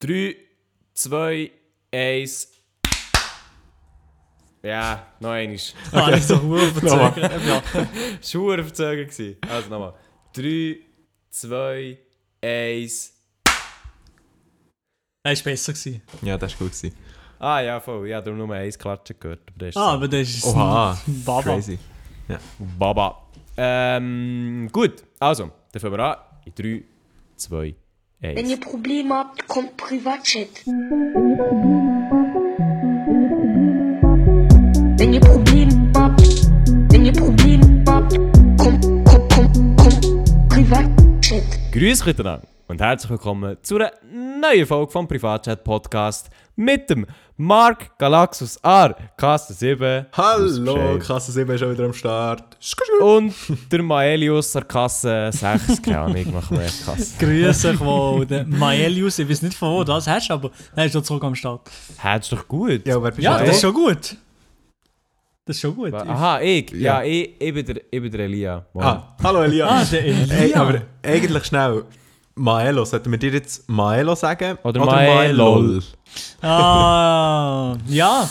3, 2, 1. Ja, noch einmal. Ah, das ist doch nur Nochmal. verzögert. Ja. Schuhe verzögert gewesen. Also nochmal. 3, 2, 1. Er war besser. Gewesen. Ja, das war gut. Gewesen. Ah ja, voll. Ja, du hast nur eins Klatschen gehört. Aber das ist Ah, aber das ist Oha, Baba. Crazy. Baba. Ähm, gut. Also, dann fangen wir an. In 3, 2, Wenn 1. ihr Probleme habt, kommt Privatchat. Wenn ihr Probleme habt, wenn ihr Probleme habt, kommt, kommt, kommt, kommt Privatchat. Grüß miteinander und herzlich willkommen zu einer neuen Folge vom Privatchat Podcast mit dem Mark Galaxus R, Kasten 7 Hallo, Kasse 7 ist schon wieder am Start. und der Maelius Sarkasse 6, keine Ahnung, ich mache mehr Kasse. Grüße euch wohl. Der Maelius, ich weiß nicht von wo das hast, aber er ist schon zurück am Start. Hättest du doch gut. Ja, bist Ja, du? das ist schon gut. Das ist schon gut. Aha, ich. Ja, Ja. ich, ich, bin der, ich bin der Elia. Moin. Ah, hallo Elia. Ah, der Elia. Hey, aber eigentlich schnell. Maelo, sollten wir dir jetzt Maelo sagen? Oder Maelol? Maelol? Ah, ja.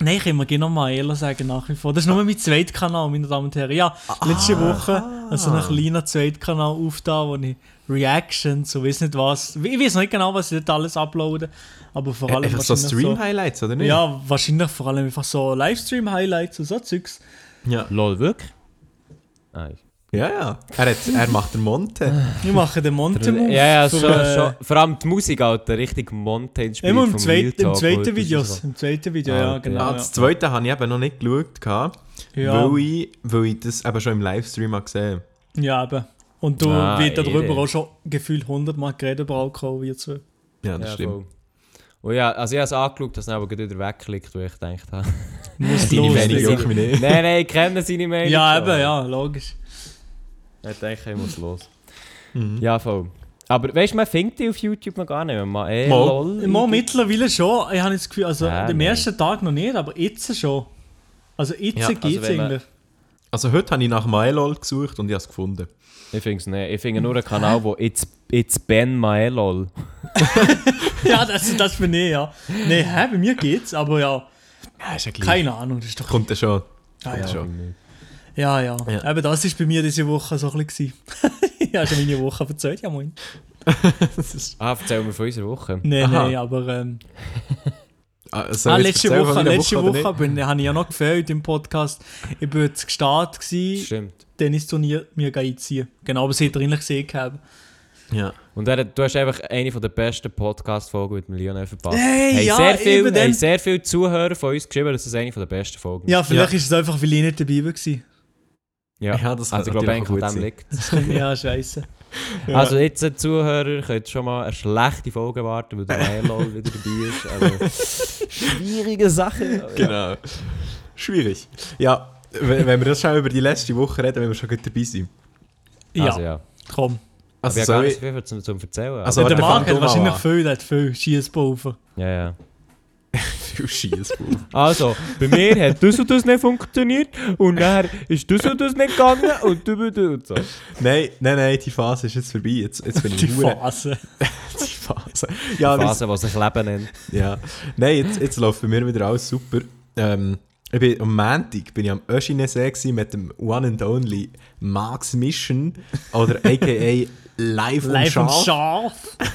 Nein, ich kann mir gerne noch Maelo sagen nach wie vor. Das ist nur mein zweiter Kanal, meine Damen und Herren. Ja, letzte Woche also einen kleinen zweiten Kanal aufgetan, wo ich Reactions, so weiß nicht was. Ich weiß noch nicht genau, was ich dort alles uploade. Aber vor allem Einfach so Stream-Highlights, oder nicht? Ja, wahrscheinlich vor allem einfach so Livestream-Highlights und so Zeugs. Ja, Lol, wirklich? Ah, ich- ja. ja. Er, hat, er macht den Monte. Ich mache den Monte-Move. ja, ja, schon, äh, schon. Vor allem die Musik, Alter, richtig Montage spielt Immer im, vom zweit, Real im zweiten Alter, Video. das ist so- Im zweiten Video, Ah, ja, genau. Ah, ja. das zweite habe ich eben noch nicht geschaut, Ja. weil, ich, weil ich das eben schon im Livestream habe gesehen Ja, eben. Und du Ah, wird darüber auch schon gefühlt 100 Mal geredet über Alkohol, wie zu. Ja, das Ja, stimmt. voll. Und ja, also ich habe es angeschaut, dass er aber gleich wieder wegklickt, weil ich gedacht habe. Muss Deine los, Meinung juckt mich nicht. nein, nein, ich kenne seine Meinung. Ja, eben, ja, logisch. Ich denke, ich muss los. Mhm. Ja, voll. Aber weißt du, man findet die auf YouTube noch gar nicht mehr. Man, eh, Mal. lol. Immer mittlerweile schon. Ich habe das Gefühl, also Ah, am nein. ersten Tag noch nicht, aber jetzt schon. Also jetzt Ja, also geht's wenn man- eigentlich. Also heute habe ich nach Maelol gesucht und ich habe es gefunden. Ich finde es nicht. Ich finde nur einen Kanal, wo It's, It's Ben Maelol. ja, das, das bin ich, ja. Nee, hä, bei mir geht's, aber ja, Ja, ist ja gleich. keine Ahnung, das ist doch... Kommt er schon. Ah, Kommt ja. schon. Ja, ja, Ja. Eben das ist bei mir diese Woche so ein bisschen. gewesen. ja, schon meine Woche erzählt, ja moin. Ist, Ah, erzähl mir von unserer Woche. Nein, nein, aber... Ähm, ah, ah, ich letzte Woche, letzte Woche, bin, habe ich ja noch gefällt im Podcast. Ich war jetzt gestartet, gewesen, Stimmt. Tennisturnier mir einziehen. Genau, aber sie hat drin gesehen gehabt. Ja. Und er, du hast einfach eine von der besten Podcast-Folgen mit dem Lionel verpasst. Hey, Haben ja, sehr viel, haben sehr viele Zuhörer von uns geschrieben, dass es eine von der besten Folgen Ja, vielleicht ist es einfach, weil ich nicht dabei war. Ja, Ja, das also ich glaube eigentlich an dem gut liegt ja, scheiße. Ja. Also jetzt, äh, Zuhörer, könnt schon mal eine schlechte Folge warten, weil der Maelol wieder dabei ist. Also, schwierige Sache. Genau. Schwierig. Ja, wenn wenn wir das schon über die letzte Woche reden, wenn wir schon gut dabei sind. Ja, Also ja. komm. Also ich habe gar nicht viel zum, zum Erzählen. Also, Ja, der Marc du hat wahrscheinlich viel, der hat viel Schiesspulver. ja, ja. Viel Schiessball. Also, bei mir hat das und das nicht funktioniert und dann ist das und das nicht gegangen und du, du, und so. nein, nein, nein, die Phase ist jetzt vorbei. Jetzt, jetzt bin ich Die hure- Phase. Die Phase. Ja, wir- Phase, die sich Leben nennt. ja. Nein, jetzt, jetzt läuft bei mir wieder alles super. Ähm, ich bin, am Montag bin ich am Öschinesee gewesen mit dem One and Only Max Mission oder a.k.a. Live, Live und scharf.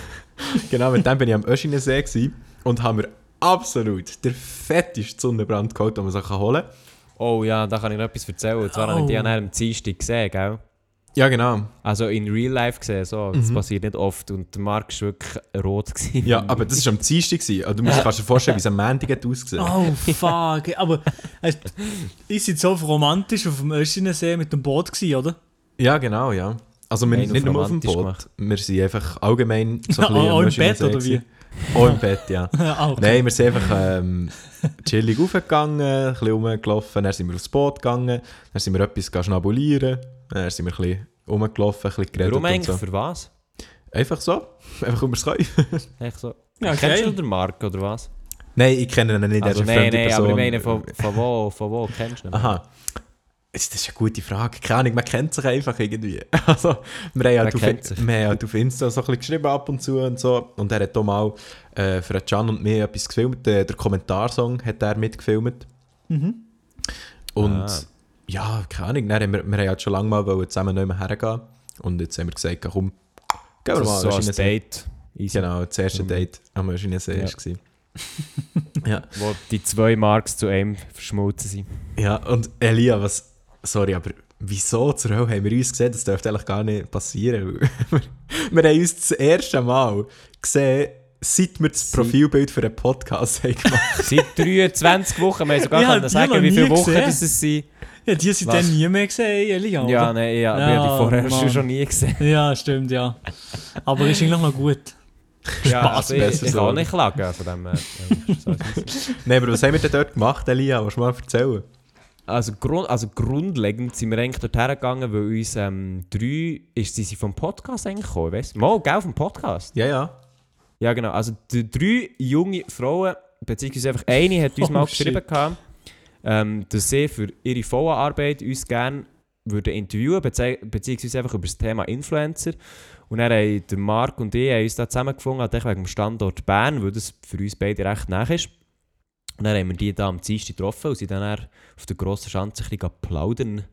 Genau, mit dem bin ich am Öschinesee gewesen und haben mir absolut der fetteste Sonnenbrand geholt, den man sich holen kann. Oh ja, da kann ich noch etwas erzählen. Und zwar Oh. habe ich die an einem Dienstag gesehen, gell? Ja, genau. Also in Real Life gesehen, so. Das passiert nicht oft und der Marc war wirklich rot. Gewesen. Ja, aber das war am Dienstag. gewesen. Also, du musst kannst dir vorstellen, wie es am Montag hat ausgesehen Oh, fuck. Aber äh, ihr seid so romantisch auf dem Öschinensee mit dem Boot gewesen, oder? Ja, genau, ja. Also wir sind nicht auf nur auf dem Boot, gemacht. wir sind einfach allgemein so ein bisschen auch am im Bett, oder wie? Gewesen. Auch im Bett, ja. ah, okay. Nein, wir sind einfach ähm, chillig raufgegangen, ein bisschen rumgelaufen, dann sind wir aufs Boot gegangen, dann sind wir etwas schnabulieren, dann sind wir ein bisschen rumgelaufen, ein bisschen geredet Warum eigentlich? so. Für was? Einfach so, einfach um es können. Echt so? Ja, Kennst geil. du den Marc oder was? Nein, ich kenne ihn nicht, er Also ist eine nein, fremde nein, Person. aber ich meine, von, von wo, von wo kennst du ihn? Aha. Das ist eine gute Frage. Keine Ahnung, man kennt sich einfach irgendwie. Also, wir haben ja Man auf, wir haben ja auf Insta so ein bisschen geschrieben ab und zu und so. Und er hat auch mal äh, für Can und mir etwas gefilmt. Der, der Kommentarsong hat er mitgefilmt. Mhm. Und Ah. ja, keine Ahnung. Dann haben wir, wir haben halt schon lange mal wollen zusammen nicht mehr hergehen. Und jetzt haben wir gesagt, komm, gehen wir mal. so Schienensee. Date. Easy. Genau, das erste Mhm. Date am Schienensee Ja. war. ja. Wo die zwei Marks zu einem verschmolzen sind. ja, und Elia, was... Sorry, aber wieso zur Hölle haben wir uns gesehen? Das dürfte eigentlich gar nicht passieren. wir, haben uns das erste Mal gesehen, seit wir das Profilbild für einen Podcast haben gemacht Seit 23 Wochen, wir haben sogar Ja, können sagen, wie viele Wochen das es sind. Ja, die sind Was? dann nie mehr gesehen, Elia, oder? Ja, nein, ja, Ja, haben die vorher Mann. schon, schon nie gesehen. Ja, stimmt, ja. Aber ist eigentlich noch gut. Ja, Spaß also ich, besser ich so. kann auch nicht klagen von dem. Äh, ja. Nein, aber was haben wir denn dort gemacht, Elia? Du mal erzählen? Also, grund, also grundlegend sind wir eigentlich dort hergegangen, weil uns ähm, drei, ist sie sind vom Podcast eigentlich gekommen, weißt du? Mal, gell, vom Podcast. Ja, ja. Ja, genau. Also die drei junge Frauen, beziehungsweise einfach eine hat uns Oh, mal shit. geschrieben, gehabt, ähm, dass sie für ihre Follow-Arbeit uns gerne würden interviewen bezieh beziehungsweise einfach über das Thema Influencer. Und dann haben der Marc und ich haben uns da zusammengefunden, wegen dem Standort Bern, weil das für uns beide recht nah ist. Und dann haben wir die da am Dienstag getroffen und sind dann auf der grossen Schanze ein bisschen plaudern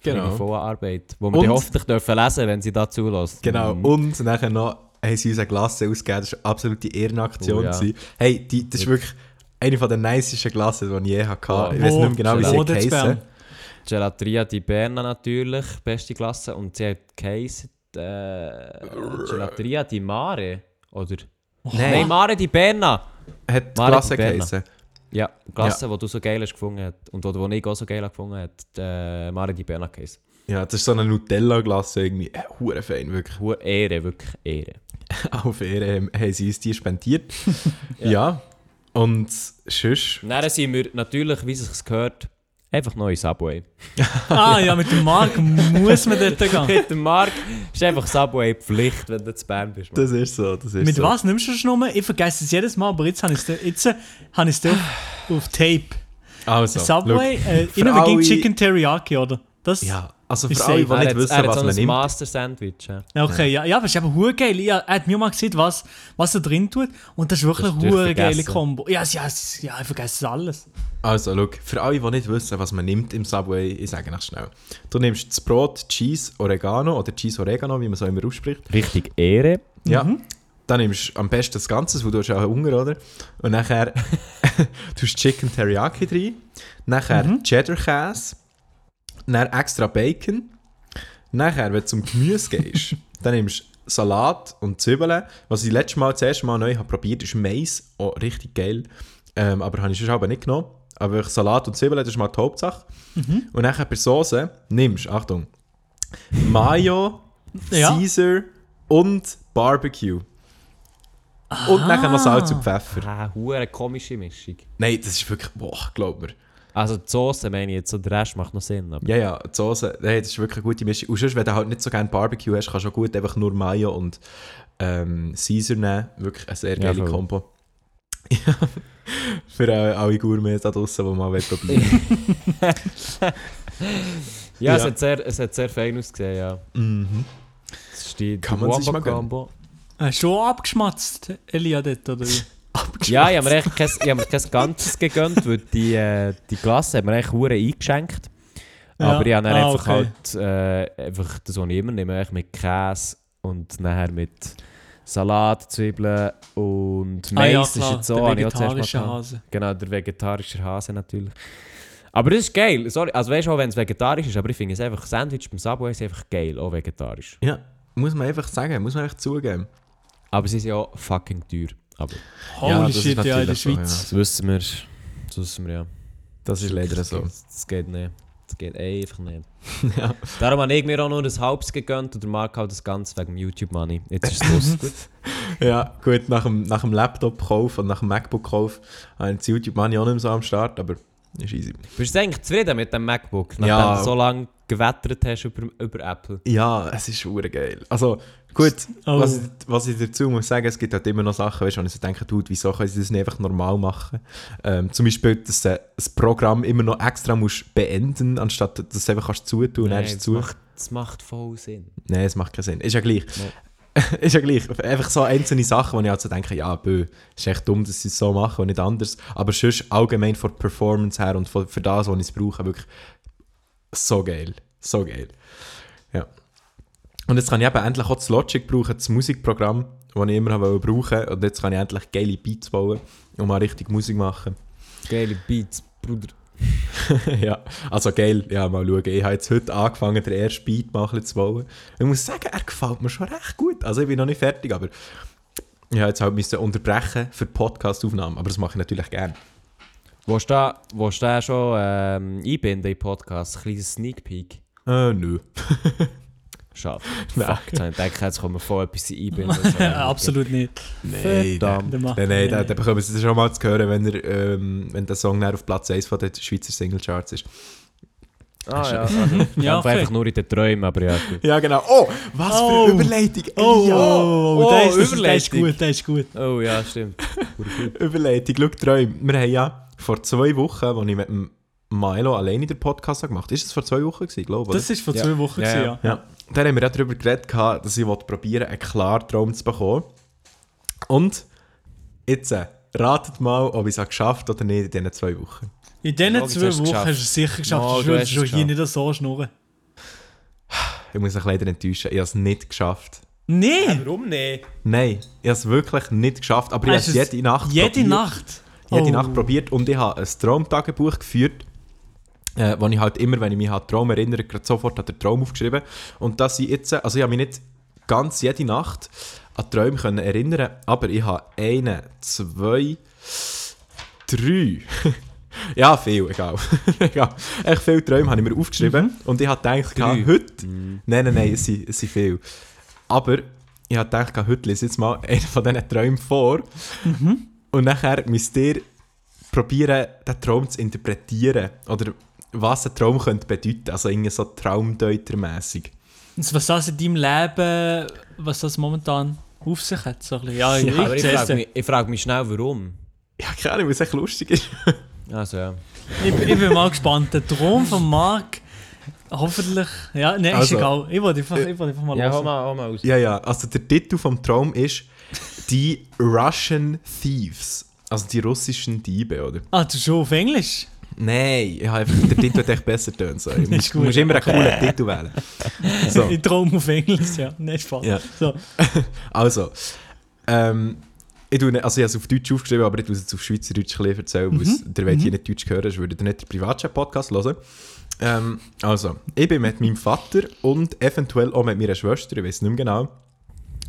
für Genau. Follow-Arbeit, die wir Und- hoffentlich dürfen lesen wenn sie da zulässt. Genau. Mhm. Und nachher noch haben sie uns eine Glasse ausgegeben. Das war eine absolute Ehrenaktion. Oh, ja. Hey, die, das ist wirklich eine der nicesten Glassen, die ich je hatte. Wow. Ich weiß nicht mehr genau, wie sie. Bern? Gelateria di Berna natürlich, beste Klasse. Und sie hat geheißen, äh, Gelateria di Mare, oder? Nein, Mare di Berna. Hat die Mare Berna. geheissen. Ja, die Klasse, die du so geil hast gefunden hast und die ich auch so geil gefunden habe, äh, Mare di Berna geheißen. Ja, das ist so eine Nutella-Glasse irgendwie. Äh, hure fein, wirklich. Hohe Ehre, wirklich Ehre. Auf Ehre haben, haben sie uns die spendiert. ja. Und sonst... Und dann sind wir natürlich, wie es sich gehört, einfach neu in Subway. Ah ja, mit dem Marc muss man dort gehen. Mit dem Marc ist einfach Subway Pflicht, wenn du zu Bern bist. Mann. Das ist so, das ist Mit so. was nimmst du das Nummer? Ich vergesse es jedes Mal, aber jetzt habe ich es jetzt, äh, es auf, auf Tape. Also, Subway, äh, ging alle- Chicken Teriyaki, oder? Das, Ja, also für alle, die nicht hat, wissen, er was so man ein nimmt. Master Sandwich. Ja. Ja, Okay, ja, ja, aber es ist eben hure geil. Er hat mir mal gesagt, was, was er drin tut. Und das ist wirklich Das eine hure geile. Kombo. Ja, ja, ja, ich vergesse alles. Also, schau, für alle, die nicht wissen, was man nimmt im Subway, ich sage noch schnell. Du nimmst das Brot Cheese Oregano oder Cheese Oregano, wie man so immer ausspricht. Richtig Ehre. Ja. Dann nimmst du am besten das Ganze, weil du hast auch Hunger, oder? Und nachher tust du Chicken Teriyaki rein, nachher Cheddar Käse, dann extra Bacon. Nachher, wenn du zum Gemüse gehst, dann nimmst du Salat und Zwiebeln. Was ich letztes Mal, das erste Mal neu habe probiert, ist Mais. Oh, richtig geil. Ähm, aber habe ich schon aber nicht genommen. Aber Salat und Zwiebeln, das ist mal die Hauptsache. Und nachher bei Soße nimmst, Achtung, Mayo, Ja. Caesar und Barbecue. Und nachher noch Salz und Pfeffer. Ah, hure komische Mischung. Nein, das ist wirklich, boah, glaub mir. Also die Soße meine ich jetzt, so der Rest macht noch Sinn. Aber Ja, ja, die Soße, hey, das ist wirklich eine gute Mischung. Und sonst, wenn du halt nicht so gerne Barbecue hast, kannst du auch gut einfach nur Mayo und ähm, Caesar nehmen. Wirklich eine sehr Ja, geile voll. Kombo. Ja, Für äh, alle Gourmets da draussen, die mal wollen probieren ja, Es, Ja. hat sehr, es hat sehr fein ausgesehen, ja. Mhm. Das ist die Kann man sich mal gönnen. Combo. Du schon abgeschmatzt, Elia, dort, oder wie? Ja, ich habe mir, echt kein, ich hab mir kein Ganzes gegönnt, weil die, äh, die Glasse hat mir eigentlich hure eingeschenkt. Ja. Aber ich habe dann Ah, einfach okay. halt äh, einfach das, was ich immer nehme, mit Käse und nachher mit Salat, Zwiebeln und Mais. ah, ja, das ist jetzt so, der habe vegetarische. Hase. Genau, der vegetarische Hase natürlich. Aber das ist geil. Sorry, also weißt du auch, wenn es vegetarisch ist, aber ich finde es einfach, Sandwich beim Subway ist einfach geil, auch vegetarisch. Ja, muss man einfach sagen, muss man echt zugeben. Aber sie sind ja auch fucking teuer. Aber Holy Ja, das ist shit, ja, in der so, Schweiz. das wissen wir. Das wissen wir ja. Das ist leider Das so. geht- Das geht nicht. Das geht einfach nicht. ja. Darum habe ich mir auch nur ein halbes gegönnt und der Marc halt das Ganze wegen dem YouTube-Money. Jetzt ist es los. Gut. ja, gut, nach dem, nach dem Laptop-Kauf und nach dem MacBook-Kauf habe ich das YouTube-Money auch nicht mehr so am Start, aber ist easy. Bist du eigentlich zufrieden mit dem MacBook? Nachdem Ja. du so lange gewettert hast über, über Apple. Ja, es ist hure geil. Also, gut, Oh. was, ich, was ich dazu muss sagen, es gibt halt immer noch Sachen, weißt, wo ich so denke, dude, wieso können sie das nicht einfach normal machen? Ähm, zum Beispiel, dass du das Programm immer noch extra musst beenden, anstatt dass du es einfach kannst zutun und es das, zu. macht, das macht voll Sinn. Nein, es macht keinen Sinn. Ist ja gleich. ist ja gleich. Einfach so einzelne Sachen, wo ich halt so denke, ja, bö, ist echt dumm, dass sie es so machen und nicht anders. Aber sonst allgemein von der Performance her und für das, was ich es brauche, wirklich so geil. So geil. Ja. Und jetzt kann ich eben endlich auch das Logic brauchen, das Musikprogramm, das ich immer habe brauchen Und jetzt kann ich endlich geile Beats bauen und mal richtig Musik machen. Geile Beats, Bruder. ja, also geil, ja, mal schauen. Ich habe jetzt heute angefangen, den ersten Beat bisschen zu bauen. Ich muss sagen, er gefällt mir schon recht gut. Also ich bin noch nicht fertig, aber ich habe jetzt halt müssen unterbrechen für die Podcast-Aufnahme. Aber das mache ich natürlich gerne. Willst du da, willst du da schon ähm, einbinden in den Podcast? Ein kleines Sneak Peek. Äh, nö. Schade. Nein. Fuck, ich gedacht, jetzt kommen wir voll etwas einbinden. Ich absolut nicht. Nein, Verdammt. Nein, nein, da, nee. da bekommen Sie das schon mal zu hören, wenn, er, ähm, wenn der Song dann auf Platz 1 von den Schweizer Singlecharts ist. Ah ja, also, Ja, okay. einfach nur in den Träumen, aber ja gut. Ja, genau. Oh, was Oh. für eine Überleitung. Oh, ja, oh, Oh, oh, der ist, das, der ist gut, der ist gut. Oh ja, stimmt. Überleitung. Schau, Träume. Wir haben ja vor zwei Wochen, als ich mit dem Milo alleine den Podcast habe gemacht habe, ist es vor zwei Wochen gewesen, glaube ich, Das war vor Ja. zwei Wochen, Ja, gewesen, ja. ja. Ja, dann haben wir auch darüber geredet, dass ich probieren einen klaren Traum zu bekommen. Und jetzt äh, ratet mal, ob ich es habe geschafft oder nicht in diesen zwei Wochen. In diesen Logisch, zwei Wochen geschafft. hast du es sicher geschafft. Oh, sonst du würdest schon hier nicht so schnurren. Ich muss mich leider enttäuschen, ich habe es nicht geschafft. Nein! Warum nicht? Nein, ich habe es wirklich nicht geschafft, aber ich habe Hast es du es jede Nacht Jede probiert. Nacht? Jede Oh. Nacht probiert und ich habe ein Traumtagebuch geführt, äh, wo ich halt immer, wenn ich mich an den Traum erinnere, gerade sofort an den Traum aufgeschrieben. Und dass ich jetzt, also ich habe mich nicht ganz jede Nacht an Träume können erinnern, aber ich habe einen, zwei, drei. ja, viel, egal. egal. Echt viele Träume habe ich mir aufgeschrieben und ich habe gedacht, Drei. heute, nein, nein, nein, es sind, es sind viele. Aber ich habe gedacht, heute lese ich jetzt mal einen von diesen Träumen vor und nachher müsst ihr probieren, den Traum zu interpretieren oder was ein Traum könnte bedeuten, also irgendwie so traumdeutermäßig. Und Was das in deinem Leben, was das momentan auf sich hat. So ein bisschen. Ja, Ja, ich, Aber ich ich, frage mich, ich frag mich schnell, warum. Ja, keine Ahnung, weil es echt lustig ist. Also ja. ich, ich bin mal gespannt. Der Traum von Marc, hoffentlich. Ja, nein, ist Also, egal. Ich wollte einfach, ich wollte einfach mal Ja, hol mal, hol mal aus. Ja, ja, also der Titel vom Traum ist Die Russian Thieves. Also die russischen Diebe, oder? Ah, du schon auf Englisch? Nein, ich habe einfach, der Titel hat echt besser tönt. So. Du musst, musst immer einen coolen Titel wählen. So. Ich Traum auf Englisch, ja. Nein, Spaß. Ja. So. Also, ähm, ich, tue, also ich habe es auf Deutsch aufgeschrieben, aber ich tue es jetzt auf Schweizerdeutsch ein erzählen, weil es- der wollt hier nicht Deutsch hören, sonst würdet ihr nicht den Privatchat-Podcast hören. Ähm, also, ich bin mit meinem Vater und eventuell auch mit meiner Schwester, ich weiß nicht mehr genau,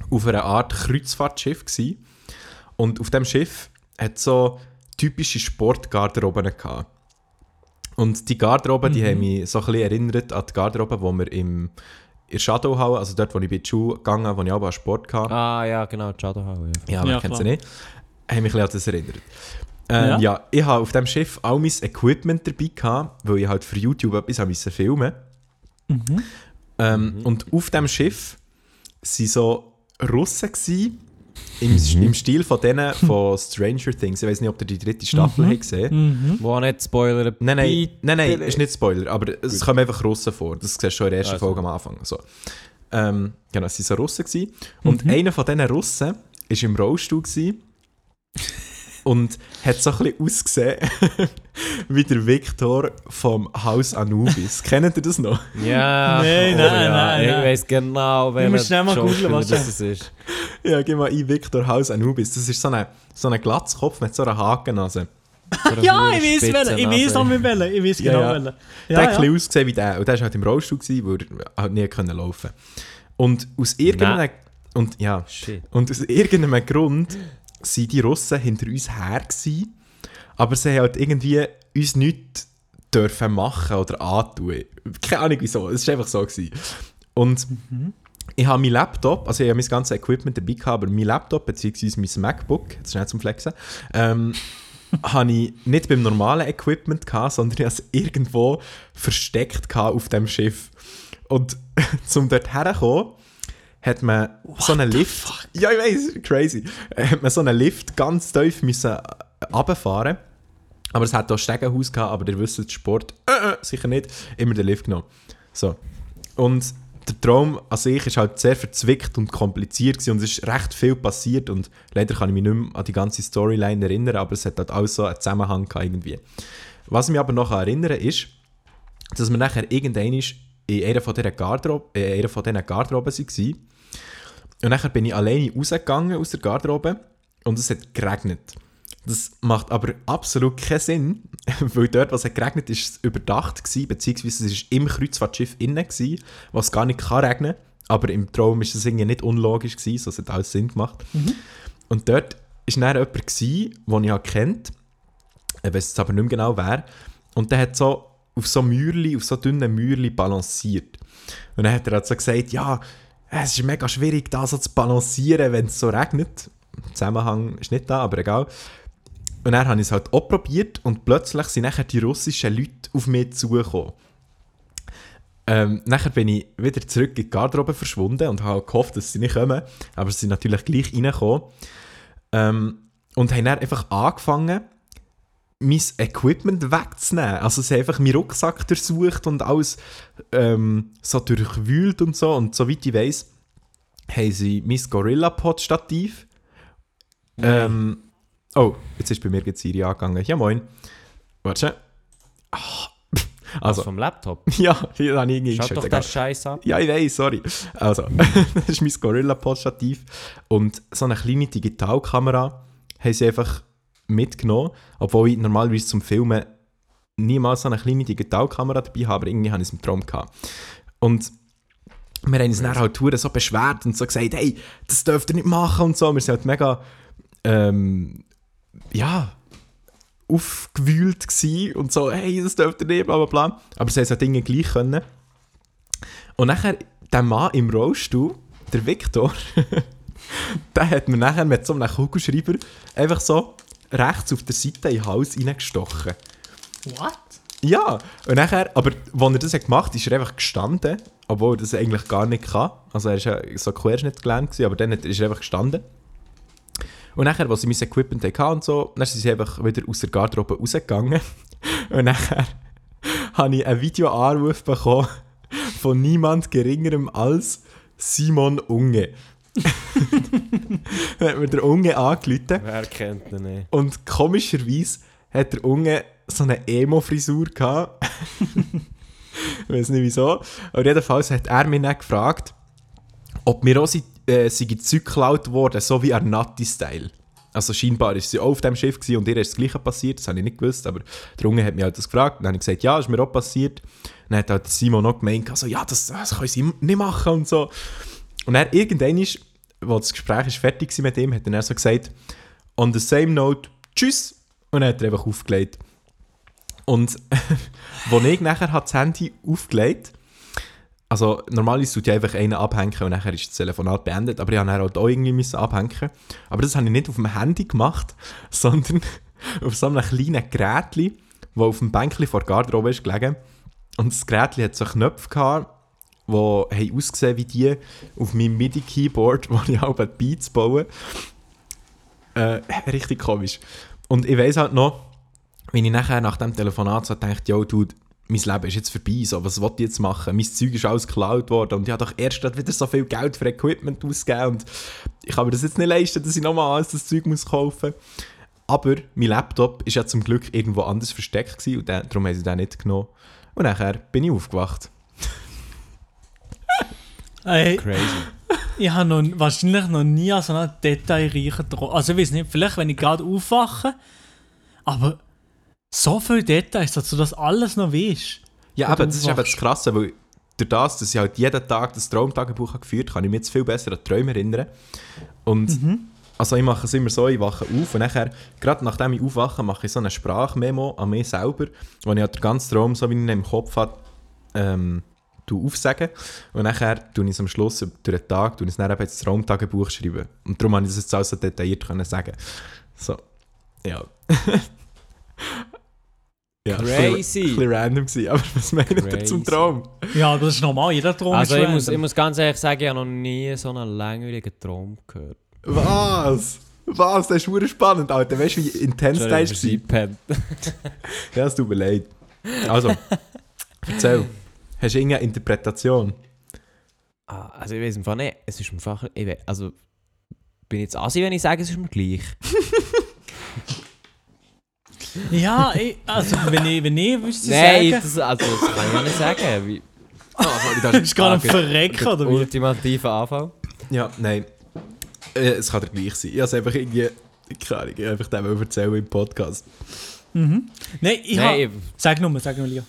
auf einer Art Kreuzfahrtschiff gewesen. Und auf dem Schiff hat so typische Sportgarderoben gehabt. Und die Garderoben, die haben mich so ein bisschen erinnert an die Garderoben, die wir im, in Shadowhalle, also dort, wo ich bei Schule gegangen wo ich auch an Sport hatte, Ah ja, genau, Shadow Hall, ja. ja, man Ja, kennt sie nicht. Haben mich ein bisschen an das erinnert. Ähm, ja. Ja. ich habe auf dem Schiff all mein Equipment dabei gehabt, weil ich halt für YouTube etwas haben musste filmen ähm, Und auf dem Schiff waren so Russen gewesen, im, im Stil von denen von Stranger Things. Ich weiß nicht, ob ihr die dritte Staffel habt gesehen Mhm. Wo nicht Spoiler. Nein, nein, nein, nein, ist nicht Spoiler, aber es kommen einfach Russen vor. Das siehst du schon in der ersten Also. Folge am Anfang. So. Ähm, genau, es waren so Russen. Gewesen. Und einer von diesen Russen war im Rollstuhl gewesen und hat so ein bisschen ausgesehen wie der Victor vom Haus Anubis. Kennt ihr das noch? Ja. Nein, oh, nein, ja. nein, Ich nein. weiß genau, wer musst schnell mal googlen, was das ist. Ja, geh mal ein, Victor Haus Anubis. Das ist so ein so eine Glatzkopf mit so einer Hakennase. Ja, ich weiß welchen. Ich weiß noch mit welchen. Ich weiß Ja, genau ja. welchen. der hat Ja, ja. ausgesehen wie der. Und der war halt im Rollstuhl, gewesen, weil er halt nie können laufen Und aus irgendeinem... Und, ja, Shit. und aus irgendeinem Grund sind die Russen hinter uns her gewesen, aber sie haben halt irgendwie uns nichts dürfen machen oder antun. Keine Ahnung wieso, es war einfach so. Gewesen. Und ich habe meinen Laptop, also ich habe mein ganzes Equipment dabei gehabt, aber mein Laptop bzw. mein MacBook, jetzt schnell zum Flexen, ähm, habe ich nicht beim normalen Equipment gehabt, sondern ich habe es irgendwo versteckt auf dem Schiff. Und zum dort herkommen, hat man so einen Lift. Ja, ich weiß, crazy. Äh, Hat man so einen Lift ganz tief müssen äh, runterfahren. Aber es hat auch Stegenhaus gehabt, aber ihr wisst, Sport, äh, äh, sicher nicht, immer den Lift genommen. So. Und der Traum an sich ist halt sehr verzwickt und kompliziert gewesen und es ist recht viel passiert und leider kann ich mich nicht mehr an die ganze Storyline erinnern, aber es hat halt auch so einen Zusammenhang gehabt irgendwie. Was ich mich aber noch erinnern kann, ist, dass wir nachher irgendwann in einer von diesen Garderoben, äh, einer von diesen Garderoben waren. Und nachher bin ich alleine rausgegangen aus der Garderobe und es hat geregnet. Das macht aber absolut keinen Sinn, weil dort, was hat geregnet ist, es überdacht gewesen, beziehungsweise es war im Kreuzfahrtschiff innen, gewesen, was gar nicht kann regnen aber im Traum ist das irgendwie nicht unlogisch gewesen, so es hat alles Sinn gemacht. Und dort war dann jemand, gewesen, den ich kennt, ich weiß jetzt aber nicht mehr genau wer, und der hat so auf so Mäuerli, auf so dünnen Mäuerli balanciert. Und dann hat er halt so gesagt, ja, es ist mega schwierig, da so zu balancieren, wenn es so regnet. Der Zusammenhang ist nicht da, aber egal. Und dann habe ich es halt auch probiert und plötzlich sind nachher die russischen Leute auf mich zugekommen. Ähm, nachher bin ich wieder zurück in die Garderobe verschwunden und habe gehofft, dass sie nicht kommen. Aber sie sind natürlich gleich reingekommen. Ähm, und haben dann einfach angefangen, mein Equipment wegzunehmen. Also sie haben einfach meinen Rucksack durchsucht und alles ähm, so durchwühlt und so. Und soweit ich weiß, haben sie mein Gorilla-Pod-Stativ. Ähm, oh, jetzt ist bei mir jetzt Siri angegangen. Ja, moin. Warte. Ah, Also Also, vom Laptop. ja, hier habe ich irgendwie Schaut doch den Scheiß an. Ja, ich weiß, sorry. Also, das ist mein Gorilla-Pod-Stativ. Und so eine kleine Digitalkamera haben sie einfach mitgenommen. Obwohl ich normalerweise zum Filmen niemals so eine kleine Digitalkamera dabei habe, aber irgendwie habe ich es im Traum gehabt. Und wir haben uns dann halt verdammt so beschwert und so gesagt, hey, das dürft ihr nicht machen und so. Wir sind halt mega, ähm, ja, aufgewühlt gsi und so, hey, das dürft ihr nicht, bla bla bla. Aber sie haben so Dinge gleich können. Und nachher, der Mann im Rollstuhl, der Viktor, der hat mir nachher mit so einem Kugelschreiber einfach so rechts auf der Seite in den Hals reingestochen. What? Ja, und nachher, aber als er das hat gemacht hat, ist er einfach gestanden, obwohl er das eigentlich gar nicht kann. Also er war ja so Querschnitt gelernt, gewesen, aber dann ist er einfach gestanden. Und nachher, als sie mein Equipment hatten und so, dann sind sie einfach wieder aus der Garderobe rausgegangen. Und nachher habe ich einen Videoanruf bekommen von niemand geringerem als Simon Unge. Dann hat mir der Unge angerufen Wer kennt ihn nicht? und komischerweise hat der Unge so eine Emo-Frisur gehabt. ich weiß nicht wieso. Aber jedenfalls hat er mich dann gefragt, ob mir auch sie, äh, sei Zeug geklaut worden, so wie Arnatti-Style. Also scheinbar ist sie auch auf dem Schiff gewesen und ihr ist das Gleiche passiert, das habe ich nicht gewusst, aber der Unge hat mich halt das gefragt. Dann habe ich gesagt, ja, ist mir auch passiert. Dann hat halt Simon noch gemeint, also, ja, das, das können sie nicht machen und so. Und dann irgendwann, ist, als das Gespräch ist fertig war mit ihm, hat er so gesagt, on the same note, tschüss. Und dann hat er einfach aufgelegt. Und als ich nachher das Handy aufgelegt also normalerweise tut ich einfach einen abhängen und nachher ist das Telefonat beendet, aber ich musste halt auch irgendwie abhängen. Aber das habe ich nicht auf dem Handy gemacht, sondern auf so einem kleinen Gerät, das auf dem Bänkchen vor der Garderobe ist gelegen. Und das Gerät hat so Knöpfe gehabt, die haben ausgesehen wie die auf meinem MIDI-Keyboard, wo ich auch Beats baue. Äh, richtig komisch. Und ich weiß halt noch, wenn ich nachher nach dem Telefonat so dachte, yo, dude, mein Leben ist jetzt vorbei, so, was will ich jetzt machen? Mein Zeug ist alles geklaut worden und ich habe doch erst wieder so viel Geld für Equipment ausgegeben und ich kann mir das jetzt nicht leisten, dass ich nochmal alles das Zeug muss kaufen Aber mein Laptop ist ja zum Glück irgendwo anders versteckt gewesen und darum haben sie den nicht genommen. Und nachher bin ich aufgewacht. Ey, Crazy. ich habe noch, wahrscheinlich noch nie an so einen detailreichen Traum. Also ich weiß nicht, vielleicht wenn ich gerade aufwache, aber so viele Details, dass du das alles noch weißt. Ja, aber das ist eben das. Krasse, weil durch das, dass ich halt jeden Tag das Traumtagebuch geführt habe, kann ich mich jetzt viel besser an Träume erinnern. Und also ich mache es immer so, ich wache auf und nachher, gerade nachdem ich aufwache, mache ich so eine Sprachmemo an mich selber, wo ich halt den ganzen Traum, so wie ich ihn im Kopf habe, ähm, aufsagen. Und nachher tue ich es am Schluss durch den Tag, tue ich es dann eben ins Traumtagebuch schreiben. Und darum habe ich das jetzt alles so detailliert können sagen. So. Ja. ja, Crazy. Ein bisschen random gewesen, aber was meint ihr zum Traum? Ja, das ist normal, jeder Traum Also ist ich muss, ich muss ganz ehrlich sagen, ich habe noch nie so einen langweiligen Traum gehört. Was? Was? Das ist verdammt spannend, Alter. Weißt du, wie intens der ist? Ja, es tut mir leid. Also, erzähl. Hast du irgendeine Interpretation? Ah, also ich weiß im Fall nicht, es ist mir einfach, ich weiß, also bin jetzt assi, wenn ich sage, es ist mir gleich. Ja, ich, also wenn ich, wenn ich wüsste Nein, sagen, das, also das kann ich ja nicht sagen. Wie, du bist gerade am Ah, Verrecken, der oder wie? ultimative Anfang. Ja, nein. Äh, es kann dir gleich sein. Ich habe es einfach irgendwie... Keine Ahnung, ich habe einfach dem erzählen im Podcast. Mhm. Nein, ich Nein, habe... ich, Sag nur, sag nur, Lia.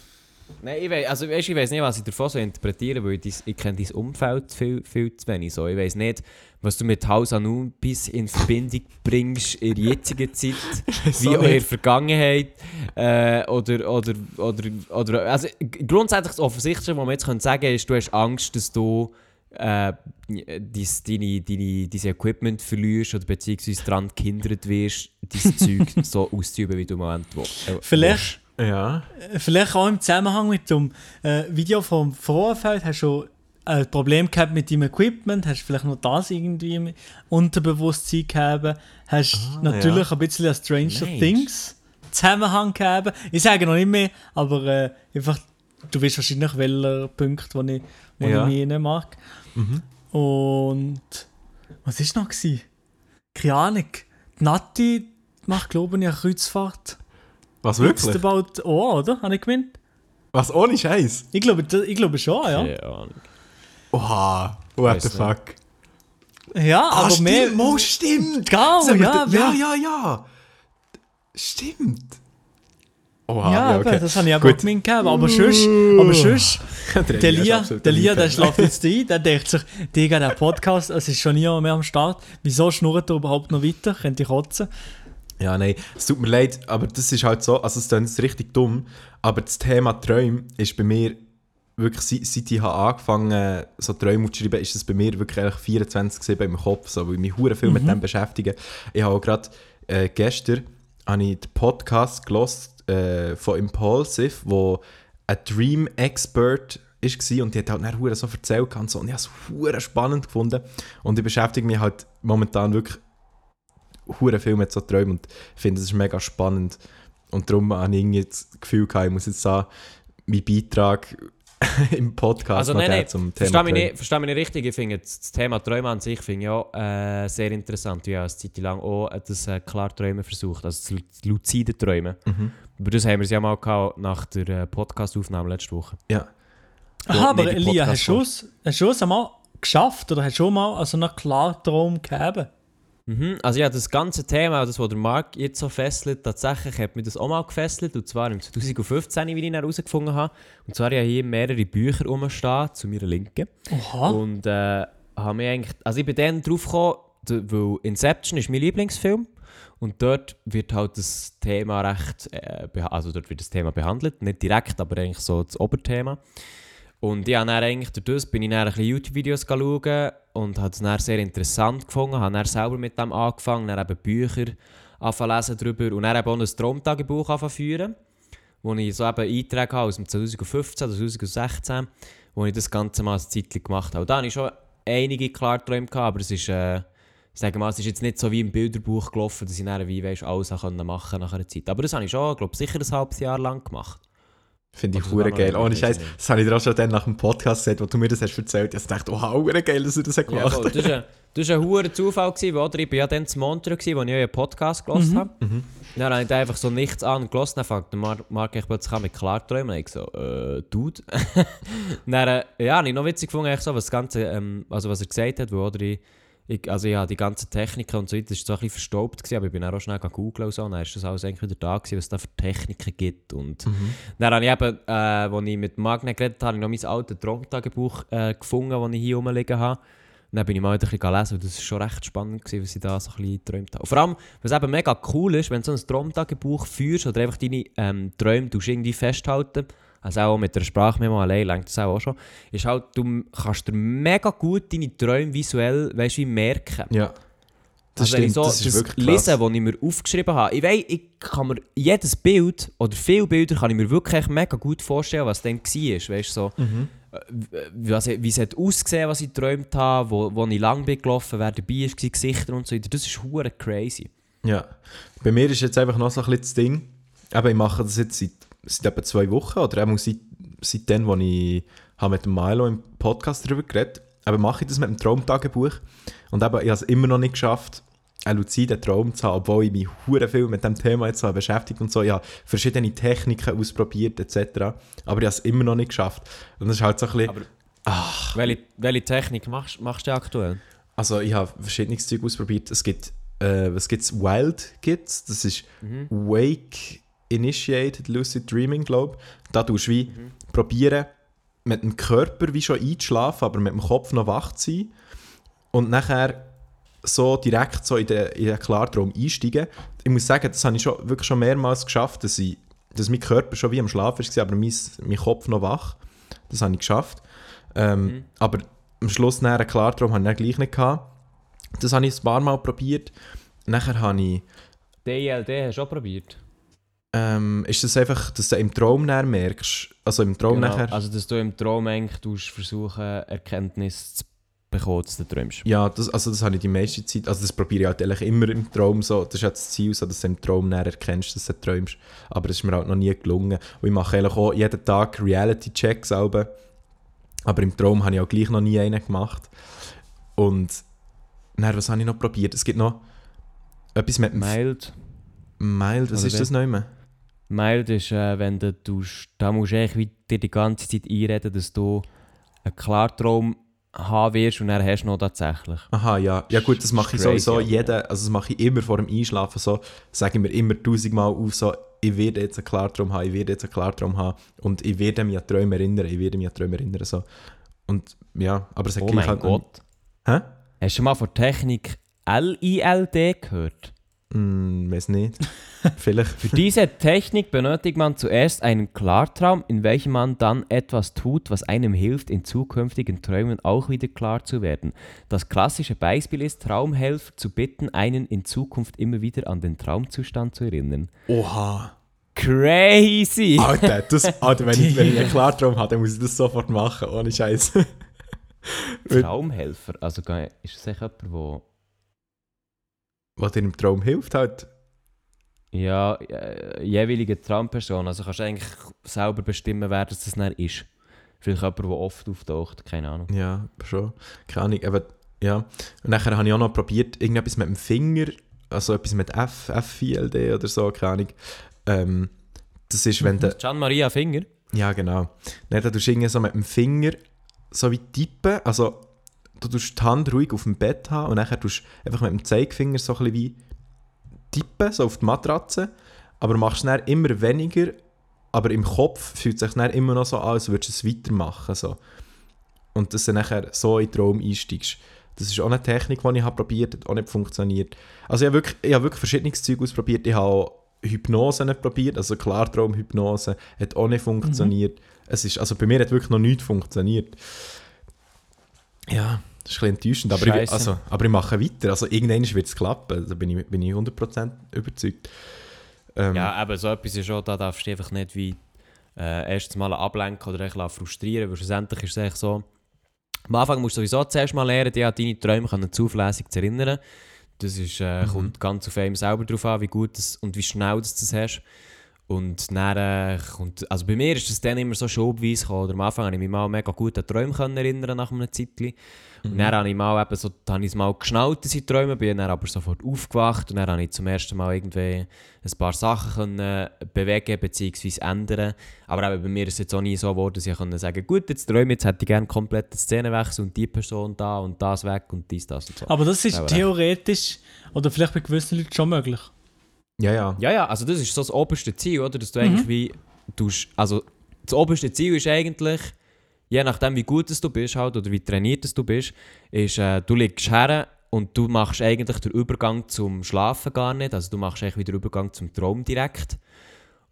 Nein, ich, weiss, also, weißt, ich weiß nicht, was ich davon so interpretiere, weil ich, ich kenne dein Umfeld viel, viel zu wenig. So. Ich weiß nicht, was du mit Haus Anubis in Verbindung bringst in der jetzigen Zeit. wie auch in der Vergangenheit äh, oder, oder, oder, oder also grundsätzlich das Offensichtliche, was man jetzt sagen ist, du hast Angst, dass du äh, dies, deine, deine, dein Equipment verlierst oder beziehungsweise daran gehindert wirst, dein Zeug so auszuüben, wie du im Moment willst. Äh, Vielleicht, Ja. äh, vielleicht auch im Zusammenhang mit dem äh, Video vom Vorfeld hast du ein Problem gehabt mit deinem Equipment, hast vielleicht noch das irgendwie im Unterbewusstsein gehabt, hast Ah, natürlich ein bisschen an Stranger Mensch. Things Zusammenhang gehabt. Ich sage noch nicht mehr, aber äh, einfach, du weißt wahrscheinlich, welcher Punkt, wo ich, wo Ja. ich mich mag. Mhm. Und was ist noch gewesen? Keine Ahnung. Die Nati macht, glaube ich, eine Kreuzfahrt. Was It's wirklich? about oh, oder? Habe ich gemeint? Was ohne Scheiß? Ich glaube, ich glaube schon, ja. Keine Ahnung. Oha, what Weiss the nicht. fuck? Ja, Ah, aber stimmt, mehr. Mo, stimmt! Genau, ja, ja, wer- ja, ja. Stimmt. Oha, ja, ja, eben, okay. das habe ich aber auch Gut. gemeint gehabt. Aber sonst, aber sonst der Lia, der Lia, der ein schläft jetzt ein, der denkt sich, Digga, der Podcast, es ist schon niemand mehr am Start. Wieso schnurrt er überhaupt noch weiter? Könnte ich kotzen? Ja, nein, es tut mir leid, aber das ist halt so, also es klingt richtig dumm, aber das Thema Träume ist bei mir wirklich, seit, seit ich habe angefangen so Träume zu schreiben, ist es bei mir wirklich eigentlich 24 im Kopf, so, weil ich mich hure viel mit dem beschäftige. Ich habe auch gerade äh, gestern habe ich den Podcast gelost, äh, von Impulsive, wo ein Dream Expert war und die hat halt dann hure so erzählt und so und ich habe es spannend gefunden und ich beschäftige mich halt momentan wirklich hure viel mit so Träumen und finde, es ist mega spannend. Und darum habe ich irgendwie das Gefühl gehabt, ich muss jetzt sagen, meinen Beitrag im Podcast Also noch nein, nein, zum Thema verstehe mich, nicht, versteh mich nicht richtig. Ich finde das das Thema Träume an sich finde ich auch äh, sehr interessant. Ich habe eine Zeit lang auch das äh, Klarträumen versucht, also das lu- luzide Träumen. Mhm. Aber das haben wir ja mal gehabt nach der äh, Podcast-Aufnahme letzte Woche. Ja. Aha, aber nicht die Lia, hast du es hast du es einmal geschafft oder hast du schon mal also einen Klartraum gehabt? Mhm. Also ja, das ganze Thema, das, was der Marc jetzt so fesselt, tatsächlich hat mich das auch mal gefesselt. Und zwar im 2015, wie ich ihn herausgefunden habe. Und zwar ich hier mehrere Bücher rumstehen, zu meiner Linken. Oha. Und äh, habe mich eigentlich, also ich bin dann drauf gekommen, weil Inception ist mein Lieblingsfilm. Und dort wird halt das Thema recht, äh, also dort wird das Thema behandelt, nicht direkt, aber eigentlich so das Oberthema. Und ich habe dann eigentlich durch das bin ich dann ein bisschen YouTube-Videos schauen und habe es dann sehr interessant gefunden, habe dann selber mit dem angefangen, dann eben Bücher angefangen lesen darüber und dann eben auch ein Traumtagebuch führen, wo ich so eben Einträge habe aus dem 2015, 2016, wo ich das Ganze mal eine Zeit gemacht habe. Und da hatte ich schon einige Klarträume, gehabt, aber es ist, äh, ich sage mal, es ist jetzt nicht so wie im Bilderbuch gelaufen, dass ich dann wie weißt, alles machen konnte nach einer Zeit. Aber das habe ich schon, glaube sicher ein halbes Jahr lang gemacht. Finde ich hure geil. Ohne Scheiß, ich das habe ich dir auch schon dann nach dem Podcast gesagt, wo du mir das hast erzählt hast. Ich dachte, oh, hure geil, dass du das hast Ja, gemacht voll. das war ein, das ein hoher Zufall, gewesen, oder? ich war ja dann zu Montreux, wo ich euren Podcast gehört habe. Mhm. Dann habe ich einfach so nichts an und gehört. Dann fängt Marc echt plötzlich an mit Klarträumen. Und ich so, äh, Dude. dann, äh, ja, habe ich noch witzig gefunden, so, was, das Ganze, ähm, also was er gesagt hat, wo, oder? Ich, ich, also ja, die ganzen Techniken und so weiter, das war so ein bisschen verstaubt, gewesen, aber ich bin auch schnell googeln und so, und dann ist das alles eigentlich wieder da gewesen, was es da für Techniken gibt. Und Mhm. dann habe ich eben, äh, als ich mit Magne geredet habe, habe ich noch mein altes Traumtagebuch äh, gefunden, das ich hier rumliegen habe. Und dann bin ich mal wieder ein bisschen lesen und das war schon recht spannend, gewesen, was ich da so ein bisschen geträumt habe. Und vor allem, was eben mega cool ist, wenn du so ein Traumtagebuch führst oder einfach deine ähm, Träume irgendwie festhalten, also auch mit der Sprachmemo allein lenkt das auch schon, ist halt, du kannst dir mega gut deine Träume visuell, weißt wie merken. Ja. Das also stimmt, so das ist das wirklich krass. lese, was ich mir aufgeschrieben habe. Ich weiß, ich kann mir jedes Bild oder viele Bilder kann ich mir wirklich mega gut vorstellen, was dann war. Weißt, so, Mhm. äh, wie, was, wie es hat ausgesehen, was ich geträumt habe, wo, wo ich lang bin gelaufen, wer dabei war, Gesichter und so weiter. Das ist hure crazy. Ja. Bei mir ist jetzt einfach noch so ein bisschen das Ding, aber ich mache das jetzt seit, seit etwa zwei Wochen oder auch seit, seitdem, wo ich habe mit dem Milo im Podcast darüber geredet aber mache ich das mit dem Traumtagebuch und eben, ich habe es immer noch nicht geschafft, einen luziden Traum zu haben, obwohl ich mich hure viel mit dem Thema jetzt so beschäftigt und so. Ich habe verschiedene Techniken ausprobiert etc. Aber ich habe es immer noch nicht geschafft. Und das ist halt so ein bisschen... Aber- Welche, welche Technik machst, machst du aktuell? Also ich habe verschiedenes Zeug ausprobiert. Es gibt, äh, was gibt's? Wild gibt's. Das ist Wake Initiated Lucid Dreaming, glaube ich. Da tust du wie probieren, mit dem Körper wie schon einzuschlafen, aber mit dem Kopf noch wach zu sein. Und nachher so direkt so in den, in den Klartraum einsteigen. Ich muss sagen, das habe ich schon, wirklich schon mehrmals geschafft, dass, ich, dass mein Körper schon wie am Schlafen war, aber mein, mein Kopf noch wach. Das habe ich geschafft. Ähm, Aber am Schluss nachher einen Klartraum habe ich dann gleich nicht gehabt. Das habe ich ein paar Mal probiert. Nachher habe ich, DLD hast du auch probiert? Ähm, ist das einfach, dass du im Traum nachher merkst, also im Traum Genau. nachher, Also, dass du im Traum eigentlich versuchen, Erkenntnis zu bekommen, dass du träumst. ja, das, also das habe ich die meiste Zeit, also das probiere ich halt eigentlich immer im Traum so, das ist ja das Ziel, so, dass du im Traum nachher erkennst, dass du träumst, aber das ist mir halt noch nie gelungen. Und ich mache eigentlich auch jeden Tag Reality-Checks aber im Traum habe ich auch gleich noch nie einen gemacht. Und, dann, was habe ich noch probiert? Es gibt noch etwas mit dem Mild. Mild, was Oder ist das noch immer? Mild ist, äh, wenn du tust, da musst du eigentlich dir die ganze Zeit einreden, dass du einen Klartraum haben wirst und dann hast du noch tatsächlich. Aha, ja. Ja gut, das mache ich sowieso jeden, also das mache ich immer vor dem Einschlafen so, sage ich mir immer tausendmal auf, so, ich werde jetzt einen Klartraum haben, ich werde jetzt einen Klartraum haben und ich werde mich an Träume erinnern, ich werde mich an Träume erinnern, so. Und ja, aber es hat Oh gleich mein halt Gott. Hä? Hast du mal von Technik LILD gehört? Hm, weiß nicht. Vielleicht. Für diese Technik benötigt man zuerst einen Klartraum, in welchem man dann etwas tut, was einem hilft, in zukünftigen Träumen auch wieder klar zu werden. Das klassische Beispiel ist, Traumhelfer zu bitten, einen in Zukunft immer wieder an den Traumzustand zu erinnern. Oha. Crazy! Alter, das, Alter wenn, ich, wenn ich einen Klartraum habe, dann muss ich das sofort machen, ohne Scheiß. Traumhelfer, also ist das echt jemand, der Was dir im Traum hilft halt. ja, äh, jeweilige Traumperson, also kannst du eigentlich selber bestimmen, wer das dann ist. Vielleicht jemand, der oft auftaucht, keine Ahnung. Ja, schon. Keine Ahnung, aber ja. Und nachher habe ich auch noch probiert, irgendetwas mit dem Finger, also etwas mit F, FILD oder so, keine Ahnung. Ähm, das ist, wenn du, Gian Maria Finger? ja genau, dann tust du irgendwie so mit dem Finger so wie tippen, also du tust die Hand ruhig auf dem Bett haben und nachher tust du einfach mit dem Zeigefinger so ein bisschen wie tippen, so auf die Matratze, aber machst es immer weniger, aber im Kopf fühlt es sich dann immer noch so an, als würdest du es weitermachen, so. Und dass du nachher so in den Traum einsteigst. Das ist auch eine Technik, die ich habe probiert hat auch nicht funktioniert. Also ich habe wirklich, ich habe wirklich verschiedenes Zeug ausprobiert. Ich habe auch Hypnose nicht probiert, also Klartraumhypnose, hat auch nicht funktioniert. Es ist, also bei mir hat wirklich noch nichts funktioniert. Ja, das ist ein bisschen enttäuschend, aber ich, also, aber ich mache weiter. Also irgendwann wird es klappen, da bin ich, bin ich 100% überzeugt. Ähm, Ja, aber so etwas ist auch, da darfst du einfach nicht wie äh, erstens mal ablenken oder echt frustrieren, weil schlussendlich ist es echt so, am Anfang musst du sowieso zuerst mal lernen, dich an deine Träume können zuverlässig zu erinnern. Das ist, äh, Mhm. kommt ganz auf einem selber drauf an, wie gut das und wie schnell du das hast. Und dann äh, kommt, also bei mir ist es dann immer so schubweise gekommen. Oder am Anfang konnte ich mich mal mega gut an Träume können erinnern nach einem Zeitchen. Und dann habe ich mal eben so, habe ich es mal geschnallt, dass ich träume, bin dann aber sofort aufgewacht und dann habe ich zum ersten Mal irgendwie ein paar Sachen können bewegen bzw. ändern. Aber eben bei mir ist es jetzt auch nie so geworden, dass ich können sagen gut, jetzt träume ich, jetzt hätte ich gerne komplett den Szenenwechsel und die Person da und das weg und dies, das und so. Aber das ist Aber- theoretisch oder vielleicht bei gewissen Leuten schon möglich. Ja, ja. Ja, ja, also das ist so das oberste Ziel, oder? Dass du Mhm. eigentlich wie, tust, also das oberste Ziel ist eigentlich, je nachdem wie gut du bist halt, oder wie trainiert du bist, ist, äh, du liegst her und du machst eigentlich den Übergang zum Schlafen gar nicht, also du machst eigentlich wieder den Übergang zum Traum direkt.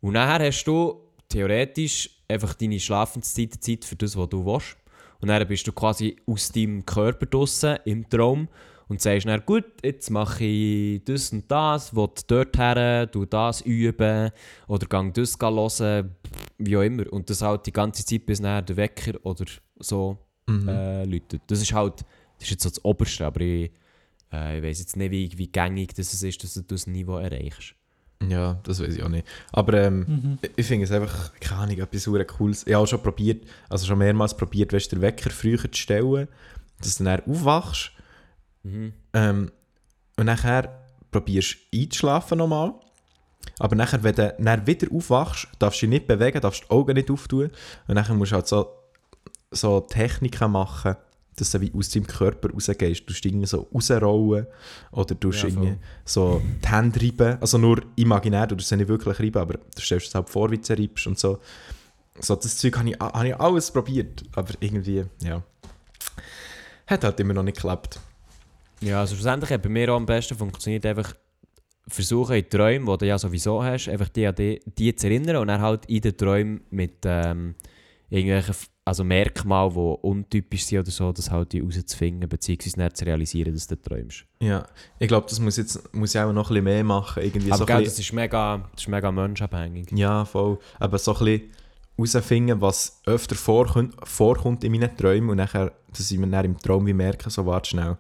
Und nachher hast du theoretisch einfach deine Schlafenszeit Zeit für das, was du willst. Und dann bist du quasi aus deinem Körper draussen im Traum und sagst dann, gut, jetzt mache ich das und das, will dort her, du das üben oder gang das hören, wie auch immer. Und das halt die ganze Zeit bis nachher der Wecker oder so Mhm. äh, läutet. Das ist halt, das ist jetzt so das Oberste, aber ich, äh, ich weiß jetzt nicht, wie, wie gängig das ist, dass du das Niveau erreichst. Ja, das weiß ich auch nicht. Aber ähm, Mhm. ich- ich finde es einfach, keine Ahnung, etwas super Cooles. Ich habe auch schon probiert, also schon mehrmals probiert, weißt, den Wecker früher zu stellen, dass du dann aufwachst Mhm. ähm, und nachher probierst du einzuschlafen nochmal. Aber nachher, wenn du dann wieder aufwachst, darfst du dich nicht bewegen, darfst die Augen nicht auftun und nachher musst du halt so, so Techniken machen, dass du wie aus deinem Körper rausgehst. Du irgendwie so rausrollen oder du Ja, irgendwie so die Hände reiben. Also nur imaginär, du tust sie nicht wirklich reiben, aber du stellst es halt vor, wie du reibst und so. So das Zeug habe ich, habe ich alles probiert, aber irgendwie, ja. Hat halt immer noch nicht geklappt. Ja, also schlussendlich hat bei mir auch am besten funktioniert einfach versuchen in Träumen, die du ja sowieso hast, einfach die an die, die zu erinnern und dann halt in den Träumen mit ähm, irgendwelchen also Merkmalen, die untypisch sind oder so, das halt die rauszufinden, beziehungsweise dann zu realisieren, dass du träumst. Ja, ich glaube, das muss, jetzt, muss ich auch noch ein bisschen mehr machen. Irgendwie Aber so gell, das ist mega, das ist mega menschabhängig. ja, voll. Aber so ein bisschen herausfinden, was öfter vorkommt, vorkommt in meinen Träumen und nachher, dass ich mir dann im Traum wie merke, so warte schnell.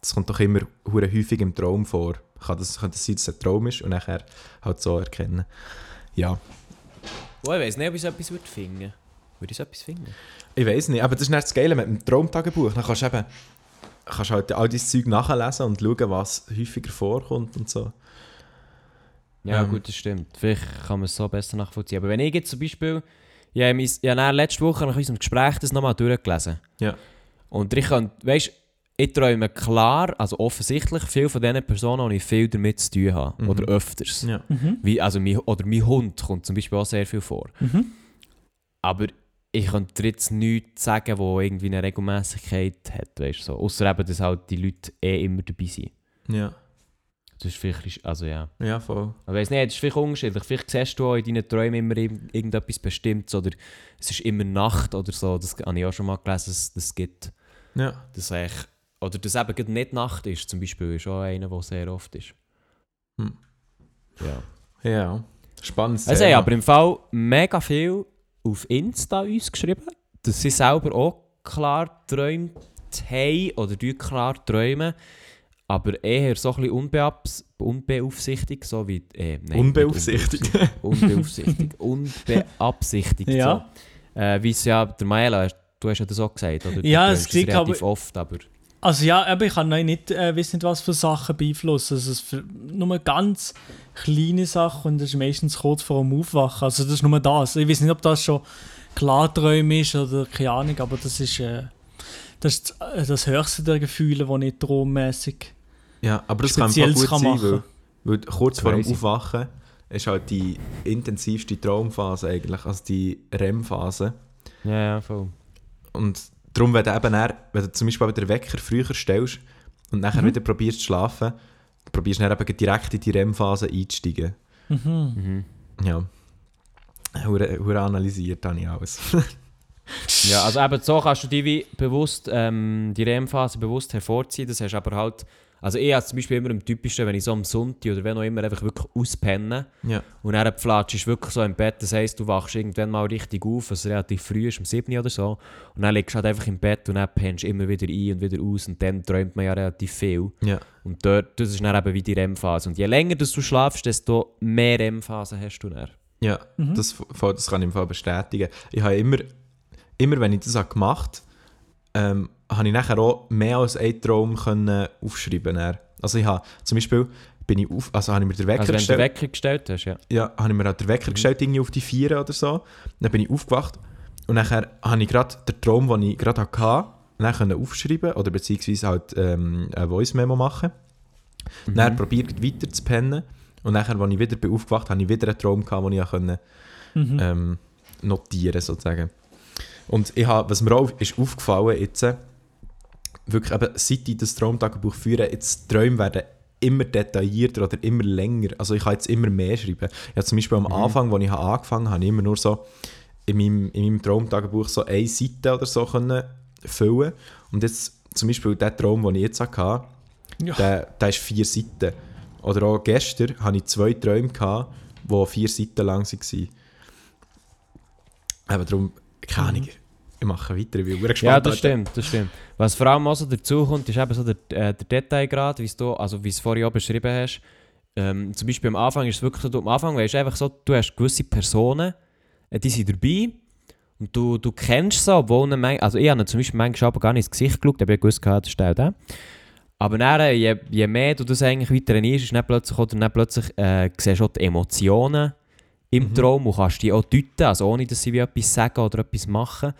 Das kommt doch immer hure häufig im Traum vor. Kann das, kann das sein, dass es ein Traum ist und nachher halt so erkennen. Ja, Oh, ich weiß nicht, ob ich so etwas würde finden würde. ich so etwas finden? ich weiß nicht, aber das ist nicht das Geile mit dem Traumtagebuch. Dann kannst du eben kannst halt all dieses Zeug nachlesen und schauen, was häufiger vorkommt und so. Ja, Ähm. gut, das stimmt. Vielleicht kann man es so besser nachvollziehen. Aber wenn ich jetzt zum Beispiel, ich habe, mein, ich habe letzte Woche nach unserem Gespräch das nochmal durchgelesen. Ja. Und ich kann, weißt ich träume klar, also offensichtlich, viel von diesen Personen, die ich viel damit zu tun habe. Mhm. Oder öfters. Ja. Mhm. Wie, also mein, oder mein Hund kommt zum Beispiel auch sehr viel vor. Mhm. Aber ich könnte jetzt nichts sagen, wo irgendwie eine Regelmäßigkeit hat, weißt du, so. Ausser eben, dass halt die Leute eh immer dabei sind. Ja, Das ist vielleicht, also ja. ja voll. Ich weiß nicht, das ist vielleicht unterschiedlich. Vielleicht siehst du auch in deinen Träumen immer irgend- irgendetwas Bestimmtes oder es ist immer Nacht oder so. Das habe ich auch schon mal gelesen, dass das gibt. Ja. Dass eigentlich, oder dass eben nicht Nacht ist, zum Beispiel, ist auch einer, der sehr oft ist. Hm. Ja. Ja, spannend. Es haben aber im Fall mega viel auf Insta uns geschrieben, dass sie selber auch klar träumt haben oder klar träumen, aber eher so ein bisschen unbeabs unbeaufsichtigt, so wie... Äh, nein, Unbeaufsichtigt. Unbeaufsichtigt. Unbeabsichtigt. Ja. So. Äh, wie es ja, der Maela, du hast ja das auch gesagt, oder? Du Ja, es klingt relativ aber- oft, aber... Also ja, aber ich kann noch nicht, äh, weiss nicht, was für Sachen beeinflussen. Also es für nur ganz kleine Sachen und das ist meistens kurz vor dem Aufwachen. Also das ist nur das. Ich weiß nicht, ob das schon Klarträume ist oder keine Ahnung, aber das ist, äh, das, ist das, äh, das höchste der Gefühle, das ich traummäßig Ja, aber das kann Spezielles gut kann sein, machen. weil, weil kurz vor dem Crazy. Aufwachen ist halt die intensivste Traumphase eigentlich, also die REM-Phase. Ja, ja, voll. Und darum, wenn du eben dann, wenn du zum Beispiel den Wecker früher stellst und nachher Mhm. wieder probierst zu schlafen, probierst du dann eben direkt in die REM-Phase einzusteigen. Mhm. Mhm. Ja. Hure hure analysiert habe ich alles. Ja, also eben so kannst du die wie bewusst, ähm, die REM-Phase bewusst hervorziehen. Das hast du aber halt, also ich habe zum Beispiel immer am typischsten, wenn ich so am Sonntag oder wenn auch immer einfach wirklich auspenne ja. und dann flatschst du wirklich so im Bett, das heisst, du wachst irgendwann mal richtig auf, was relativ früh ist, um 7 oder so, und dann liegst du halt einfach im Bett und dann pennst du immer wieder ein und wieder aus und dann träumt man ja relativ viel. Ja. Und dort, das ist dann eben wie die REM-Phase. Und je länger dass du schlafst, desto mehr REM-Phasen hast du dann. Ja, Mhm. das, das kann ich im Fall bestätigen. Ich habe immer, immer wenn ich das habe gemacht habe, ähm, habe ich nachher auch mehr als einen Traum können aufschreiben dann. Also ich habe zum Beispiel, bin ich auf, also habe ich mir den Wecker Also wenn du den gestellt, Wecker gestellt hast, ja. ja, habe ich mir halt den Wecker gestellt, irgendwie auf die vier oder so. Dann bin ich aufgewacht und nachher habe ich gerade den Traum, den ich gerade hatte, dann können aufschreiben oder beziehungsweise halt ähm, eine Voice-Memo machen. Mhm. Dann probiert weiter zu pennen und nachher, als ich wieder bin aufgewacht habe ich wieder einen Traum gehabt, den ich konnte Mhm. ähm, notieren sozusagen. Und ich habe, was mir auch ist aufgefallen jetzt, äh, wirklich eben, seit ich das Traumtagebuch führe, jetzt die Träume werden immer detaillierter oder immer länger. Also ich kann jetzt immer mehr schreiben. Ich habe zum Beispiel am Mhm. Anfang, als ich angefangen habe, habe ich immer nur so in meinem, in meinem Traumtagebuch so eine Seite oder so können füllen. Und jetzt zum Beispiel der Traum, den ich jetzt hatte, Ja. Der, der ist vier Seiten. Oder auch gestern hatte ich zwei Träume, gehabt, die vier Seiten lang waren. Aber darum, keine Ahnung, ich mache weiter, ich bin gespannt. Ja, das stimmt, das stimmt. Was vor allem auch so dazu kommt, ist eben so der, äh, der Detailgrad, wie du, also wie es vorhin auch beschrieben hast. Ähm, zum Beispiel am Anfang ist es wirklich so, du, am Anfang weißt du einfach so, du hast gewisse Personen, äh, die sind dabei und du, du kennst sie, obwohl manch- also ich habe zum Beispiel manchmal aber gar nicht ins Gesicht geschaut, aber ich gewusst, gehabt, das ist der. Aber dann, äh, je, je mehr du das eigentlich weiter trainierst, ist dann plötzlich, oder dann plötzlich äh, siehst du auch die Emotionen im Mhm. Traum und kannst die auch deuten, also ohne dass sie wie etwas sagen oder etwas machen.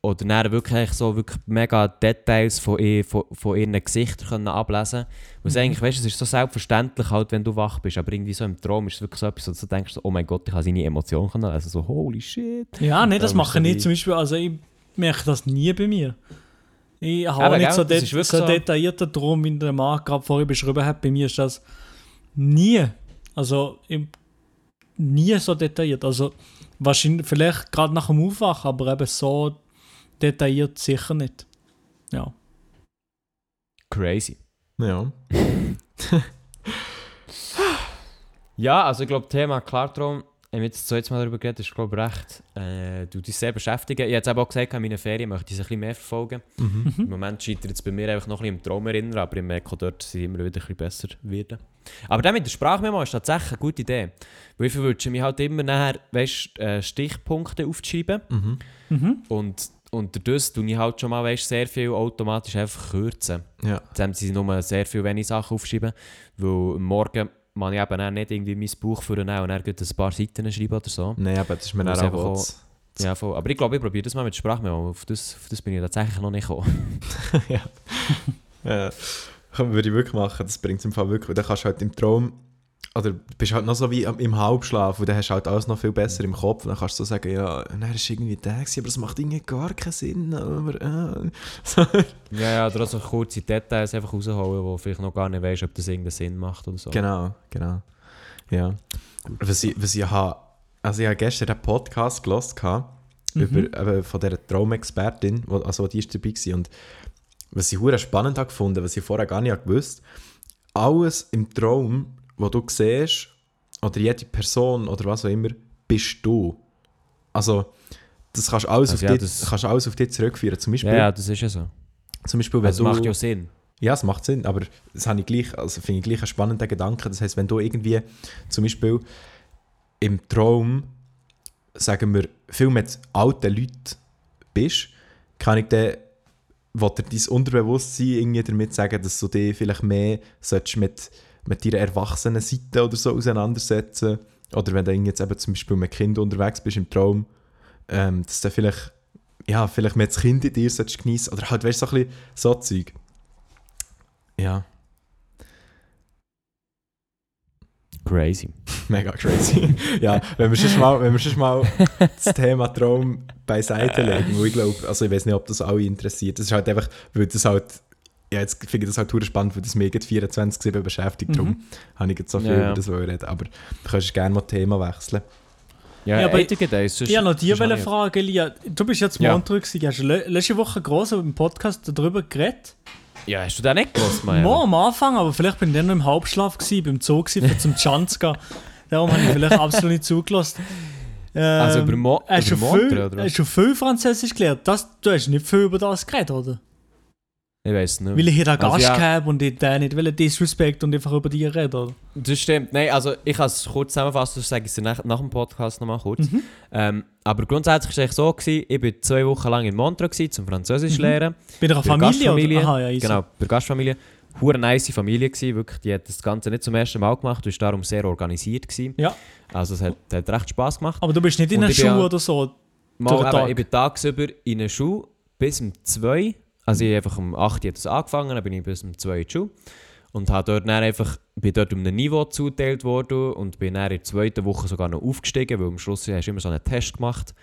Oder dann wirklich so wirklich mega Details von, ihr, von, von ihren Gesichtern können ablesen können. Mhm. eigentlich, weißt du, es ist so selbstverständlich halt, wenn du wach bist, aber irgendwie so im Traum ist es wirklich so etwas, wo du denkst, oh mein Gott, ich habe seine Emotionen können lesen. So, holy shit. Ja, nee, das mache ich nicht. Zum Beispiel, also ich merke das nie bei mir. Ich habe Aber nicht so, wirklich so so. detaillierter Traum, wie der Marc gerade vorhin beschrieben hat. Bei mir ist das nie, also nie so detailliert. Also wahrscheinlich, vielleicht gerade nach dem Aufwachen, aber eben so detailliert sicher nicht. Ja. Crazy. Ja. Ja, also ich glaube, Thema Klartraum, haben wir jetzt das zweite Mal darüber geredet, ist glaube ich recht, äh, du dich sehr beschäftigen. Ich habe auch gesagt, in meinen Ferien möchte ich es ein bisschen mehr verfolgen. Mhm. Im Moment scheitert es bei mir einfach noch ein bisschen im Traum erinnern, aber ich merke auch dort, dass ich immer wieder ein bisschen besser werden. Aber dann mit der Sprachmemo ist tatsächlich eine gute Idee. Weil ich verwünsche mich halt immer nachher, weißt, äh, Stichpunkte aufzuschreiben Mhm. Mhm. und und dadurch tue ich halt schon mal weißt, sehr viel automatisch einfach kürzen. Ja. Jetzt haben sie nur sehr viel wenig Sachen aufschreiben, weil Morgen man ich eben nicht irgendwie mein Buch vornehmen und dann ein paar Seiten schreiben oder so. Nein, aber das ist mir dann einfach auch... auch- Ja, voll. Aber ich glaube, ich probiere das mal mit Sprachmemo. Auf das, auf das bin ich tatsächlich noch nicht gekommen. ja. ja. Würde ich wirklich machen. Das bringt es im Fall wirklich. Dann kannst du halt im Traum, oder du bist halt noch so wie im Halbschlaf und dann hast du halt alles noch viel besser im Kopf. Und dann kannst du so sagen, ja, nein, das ist irgendwie der, gewesen, aber es macht irgendwie gar keinen Sinn. Aber, äh. Ja, ja, oder auch so kurze Details einfach rausholen, wo du vielleicht noch gar nicht weißt, ob das irgendeinen Sinn macht oder so. Genau, genau. Ja. Was ich, was ich habe, also ich habe gestern einen Podcast gehört Mhm. über, eben von dieser Traumexpertin, also die ist dabei war. Und was ich spannend habe gefunden, was ich vorher gar nicht gewusst alles im Traum, wo du siehst, oder jede Person oder was auch immer, bist du. Also, das kannst du alles, Also auf, ja, dich, kannst alles auf dich zurückführen. Zum Beispiel, Ja, ja, das ist ja so. zum Beispiel wenn Also, du... das macht ja Sinn. Ja, es macht Sinn, aber das habe ich gleich, also finde ich gleich einen spannenden Gedanken. Das heißt, wenn du irgendwie zum Beispiel im Traum, sagen wir, viel mit alten Leuten bist, kann ich dann, will dir dein Unterbewusstsein irgendwie damit sagen, dass du dich vielleicht mehr mit, mit deiner erwachsenen Seite oder so auseinandersetzen Oder wenn du jetzt eben zum Beispiel mit Kind unterwegs bist im Traum, ähm, dass du vielleicht, ja, vielleicht mehr das Kind in dir geniessen Oder halt, weißt du, so ein bisschen so Zeug. Ja, Crazy. mega crazy. ja, wenn wir schon mal, wenn wir schon mal das Thema Traum beiseite legen, wo ich glaube, also ich weiß nicht, ob das alle interessiert. Das ist halt einfach, weil das halt, ja, jetzt finde ich das halt total spannend, weil das mich jetzt 24-7 beschäftigt, darum habe ich jetzt so viel Ja, ja. über das reden. Aber du kannst gerne mal Thema wechseln. Ja, Ja, aber- Eitigen Days. sonst- Ich wollte noch dir ich- fragen, Elia. Du bist jetzt Ja. Montag gewesen. Hast du le- letzte Woche groß im Podcast darüber geredet? Ja, hast du den nicht gehört, Mann? Mo am Anfang, aber vielleicht bin ich dann noch im Halbschlaf gewesen, beim Zoo gewesen, für zum Chance zu gehen. Darum habe ich vielleicht absolut nicht zugelassen. Ähm, Also über Mo- hast, du über Montre, viel, oder was? hast du viel Französisch gelernt? Das, du hast nicht viel über das geredet, oder? Ich weiß nicht. Weil ich hier da Also Gast ja. gehabt und ich den nicht will Disrespect und einfach über dich reden? Das stimmt. Nein, also ich kann es kurz zusammenfassen, sonst sage ich nach, nach dem Podcast nochmal kurz. Mhm. Ähm, aber grundsätzlich war es so, gewesen, ich war zwei Wochen lang in Montreux gewesen, zum Französisch Mhm. lernen. Bei einer Familie, oder? Aha, ja. Genau, bei der Gastfamilie. Hure nice Familie gewesen, wirklich. Die hat das Ganze nicht zum ersten Mal gemacht, und ist darum sehr organisiert gewesen. Ja. Also es hat, hat recht Spass gemacht. Aber du bist nicht in einer Schule oder so. Mal, eben, ich bin tagsüber in der Schule bis um 2. Also ich einfach um 8 Uhr angefangen, dann bin ich bis um 2 in die Schule. Und habe dort dann einfach, bin dort um ein Niveau zugeteilt worden und bin dann in der zweiten Woche sogar noch aufgestiegen, weil am Schluss hast du immer so einen Test gemacht.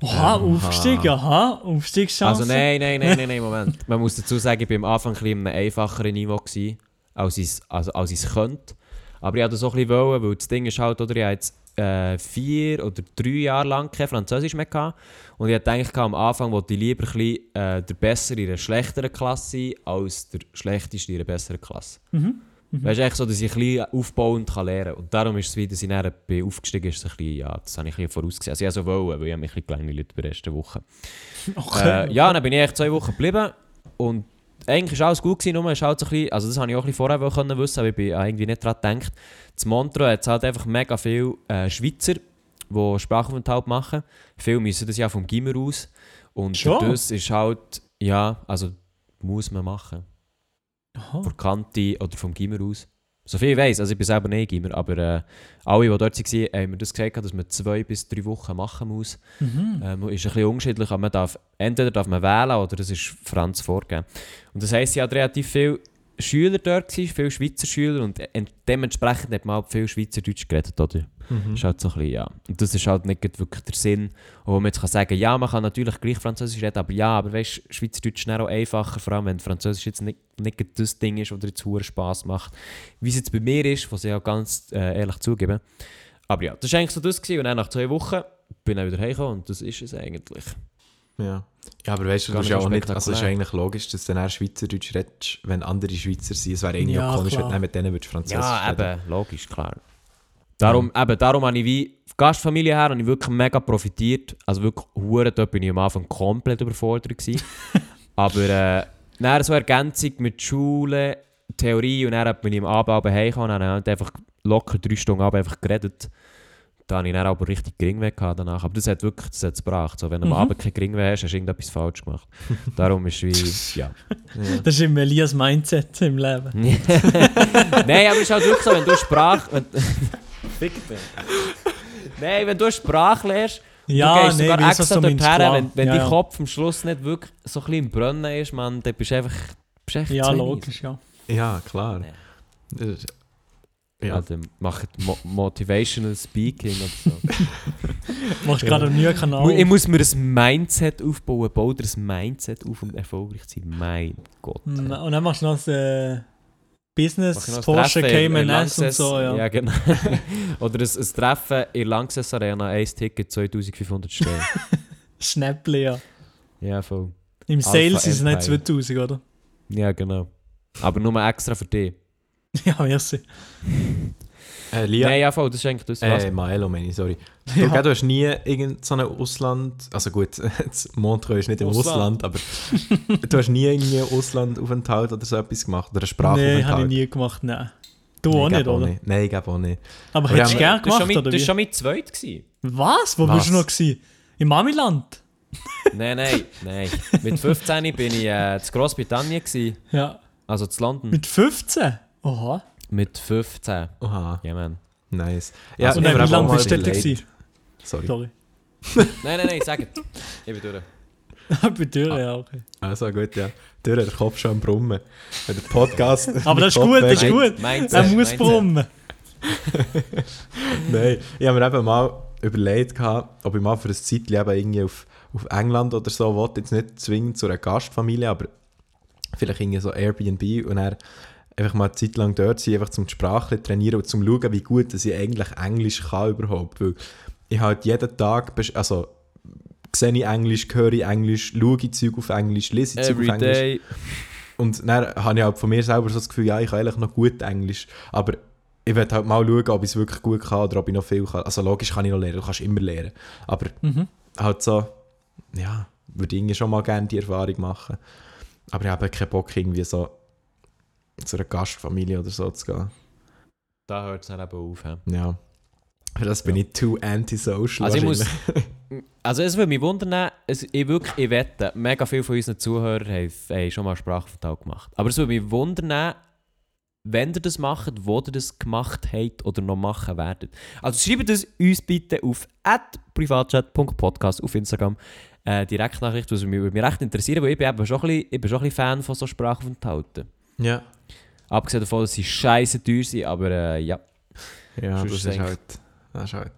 Aha, Ähm, Aufstieg, aha, Aufstiegschance. Also nein, nein, nein, nein, nein, Moment. Man muss dazu sagen, ich war am Anfang ein bisschen einem einfacheren Niveau, gewesen, als ich es als es könnte. Aber ich wollte das auch ein bisschen, wollen, weil das Ding ist halt, oder ich habe jetzt äh, vier oder drei Jahre lang kein Französisch mehr gehabt. Und ich hatte eigentlich am Anfang, wollte ich lieber ein bisschen, äh, der Bessere in einer schlechteren Klasse sein, als der Schlechteste in einer besseren Klasse. Mhm. Weißt du, echt so, dass ich ein bisschen aufbauend kann lernen kann. Und darum ist es wieder, dass ich dann aufgestiegen ist, ein bisschen, ja, das habe ich ein bisschen vorausgesehen. Also ich so wollen, weil ich mich ein bisschen gelangweilt bei der ersten Woche. Okay. Äh, ja, dann bin ich echt zwei Wochen geblieben und eigentlich war alles gut, gewesen, nur ist halt so ein bisschen, also das habe ich auch ein bisschen vorher können wissen, aber ich bin irgendwie nicht daran gedacht. Zu Montreux hat halt einfach mega viele äh, Schweizer, die Sprachaufenthalt machen. Viele müssen das ja vom Gimmer aus. Und Schon? das ist halt, ja, also muss man machen. Aha. Von Kante oder vom Gimmer aus. Soviel ich weiß, also ich bin selber nicht Gimmer, aber äh, alle, die dort waren, haben mir das gesagt, dass man zwei bis drei Wochen machen muss. Mhm. Ähm, ist ein bisschen unterschiedlich, aber man darf, entweder darf man wählen oder das ist Franz vorgegeben. Und das heisst, sie hat relativ viele Schüler dort, gewesen, viele Schweizer Schüler und en- dementsprechend hat man halt viel Schweizerdeutsch geredet, oder? Mhm. Ist halt so ein bisschen, ja. Und das ist halt nicht wirklich der Sinn, wo man jetzt kann sagen ja, man kann natürlich gleich Französisch reden, aber ja, aber weißt du, Schweizerdeutsch ist auch einfacher, vor allem wenn Französisch jetzt nicht, nicht das Ding ist, oder jetzt hohen Spass macht. Wie es jetzt bei mir ist, was ich auch ganz äh, ehrlich zugeben. Aber ja, das war eigentlich so das gewesen. und dann nach zwei Wochen bin ich wieder heimgekommen und das ist es eigentlich. Ja. ja, aber weißt du, das ist ja auch nicht, also es ist eigentlich logisch, dass du dann auch Schweizerdeutsch redest, wenn andere Schweizer sind. Es wäre irgendwie Ja, auch komisch, klar. wenn du dann mit denen würdest Französisch Ja, reden. eben, logisch, klar. Darum, eben, darum habe ich wie Gastfamilie her habe ich wirklich mega profitiert. Also wirklich hure, dort bin ich am Anfang komplett überfordert gewesen. Aber äh, dann so Ergänzung mit Schule, Theorie und dann bin ich am Abend aber heimgekommen und dann habe ich einfach locker drei Stunden Abend einfach geredet. Da habe ich dann aber richtig Geringweh gehabt danach. Aber das hat wirklich das hat's gebracht. So, wenn du am Mhm. Abend kein Geringweh hast, hast du irgendetwas falsch gemacht. Darum ist wie, ja. Ja. Das ist im Elias Mindset im Leben. Nein, aber es ist halt wirklich so, wenn du Sprache. Wenn, Fick dich. Nein, wenn du Sprache lernst, Ja, du gehst nee, sogar extra du dorthin, wenn, wenn ja, dein ja. Kopf am Schluss nicht wirklich so ein bisschen im Brennen ist, man, dann bist du einfach, bist du einfach Ja, logisch, ja. ja, klar. Ja. Ja. dann macht Mo Motivational Speaking oder so. Machst gerade einen neuen Kanal. Ich muss mir ein Mindset aufbauen, bau dir ein Mindset auf, um erfolgreich zu sein. Mein Gott. Mm, Und dann machst du noch das äh, Business, noch ein Porsche, Cayman S und so, ja. Ja, genau. Oder ein, ein Treffen in der Lanxess Arena, ein Ticket 2500 Steine. Schnäppli, ja. ja, voll. Im Alpha Sales ist es nicht Empire. 2000, oder? Ja, genau. Aber nur extra für dich. Ja, merci. Äh, Lia, Nein, ja, voll, das ist eigentlich das. Was? äh, Maelo, meine ich, sorry. Du, Ja. gell, du hast nie irgend so ein Ausland, also gut, jetzt Montreux ist nicht im Ausland. Ausland, aber du hast nie irgendwie einen Auslandaufenthalt oder so etwas gemacht, oder einen Nein, Sprachaufenthalt? habe ich nie gemacht, nein. Du Nein, auch ich nicht, oder? Nicht. Nein, ich glaube auch nicht. Aber hättest du gerne das war gemacht, schon, oder das war wie? schon mein zweit. Gewesen. Was? Wo Was? bist du noch gewesen? Im Mamiland? nein, nein, nein. Mit 15 bin ich äh, in Großbritannien, gewesen, Ja. also zu London. Mit 15? Oha. Mit 15. Oha, Ja, man. nice. Ja, Und ich dann, hab wie lange bist du dort? Sorry. Sorry. Nein, nein, nein, sag es. Ich bin durch. Bei dir, Ah. ja, okay. Also gut, ja. Du hast den Kopf schon am Brummen. Der Podcast... Aber das ist gut, das ist gut. Mindset, Er muss brummen. Nein, ich habe mir eben mal überlegt, gehabt, ob ich mal für ein Zeitchen eben irgendwie auf, auf England oder so will. Jetzt nicht zwingend zu einer Gastfamilie, aber vielleicht irgendwie so Airbnb und dann einfach mal eine Zeit lang dort sein, einfach zum die Sprache trainieren und zum schauen, wie gut dass ich eigentlich Englisch kann überhaupt. Weil ich halt jeden Tag, also sehe ich Englisch, höre ich Englisch, schaue ich Zeug auf Englisch, lese ich Zeug auf Englisch. day. Und dann habe ich halt von mir selber so das Gefühl, ja, ich kann eigentlich noch gut Englisch. Aber ich werde halt mal schauen, ob ich es wirklich gut kann oder ob ich noch viel kann. Also logisch kann ich noch lernen, du kannst immer lernen. Aber Mhm. halt so, ja, würde ich schon mal gerne die Erfahrung machen. Aber ich habe keinen Bock, irgendwie so zu einer Gastfamilie oder so zu gehen. Da hört es dann eben auf. hä? Ja. Für das bin Ja. ich too antisocial. Also ich muss, also es würde mich wundern, es, ich wirklich, ich wette, mega viele von unseren Zuhörern haben, haben schon mal Sprachvertrag gemacht. Aber es würde mich wundern, wenn ihr das macht, wo ihr das gemacht habt oder noch machen werdet. Also schreibt es uns bitte auf privatchat.podcast auf Instagram. Äh, Direktnachricht, was mich, würde mich recht interessieren, weil ich bin eben schon ein bisschen, ich bin schon ein bisschen Fan von so Sprachaufenthalten. Ja. Abgesehen davon, dass sie scheiße teuer sind, aber äh, ja. Ja, Sonst das ist halt... Das ist halt...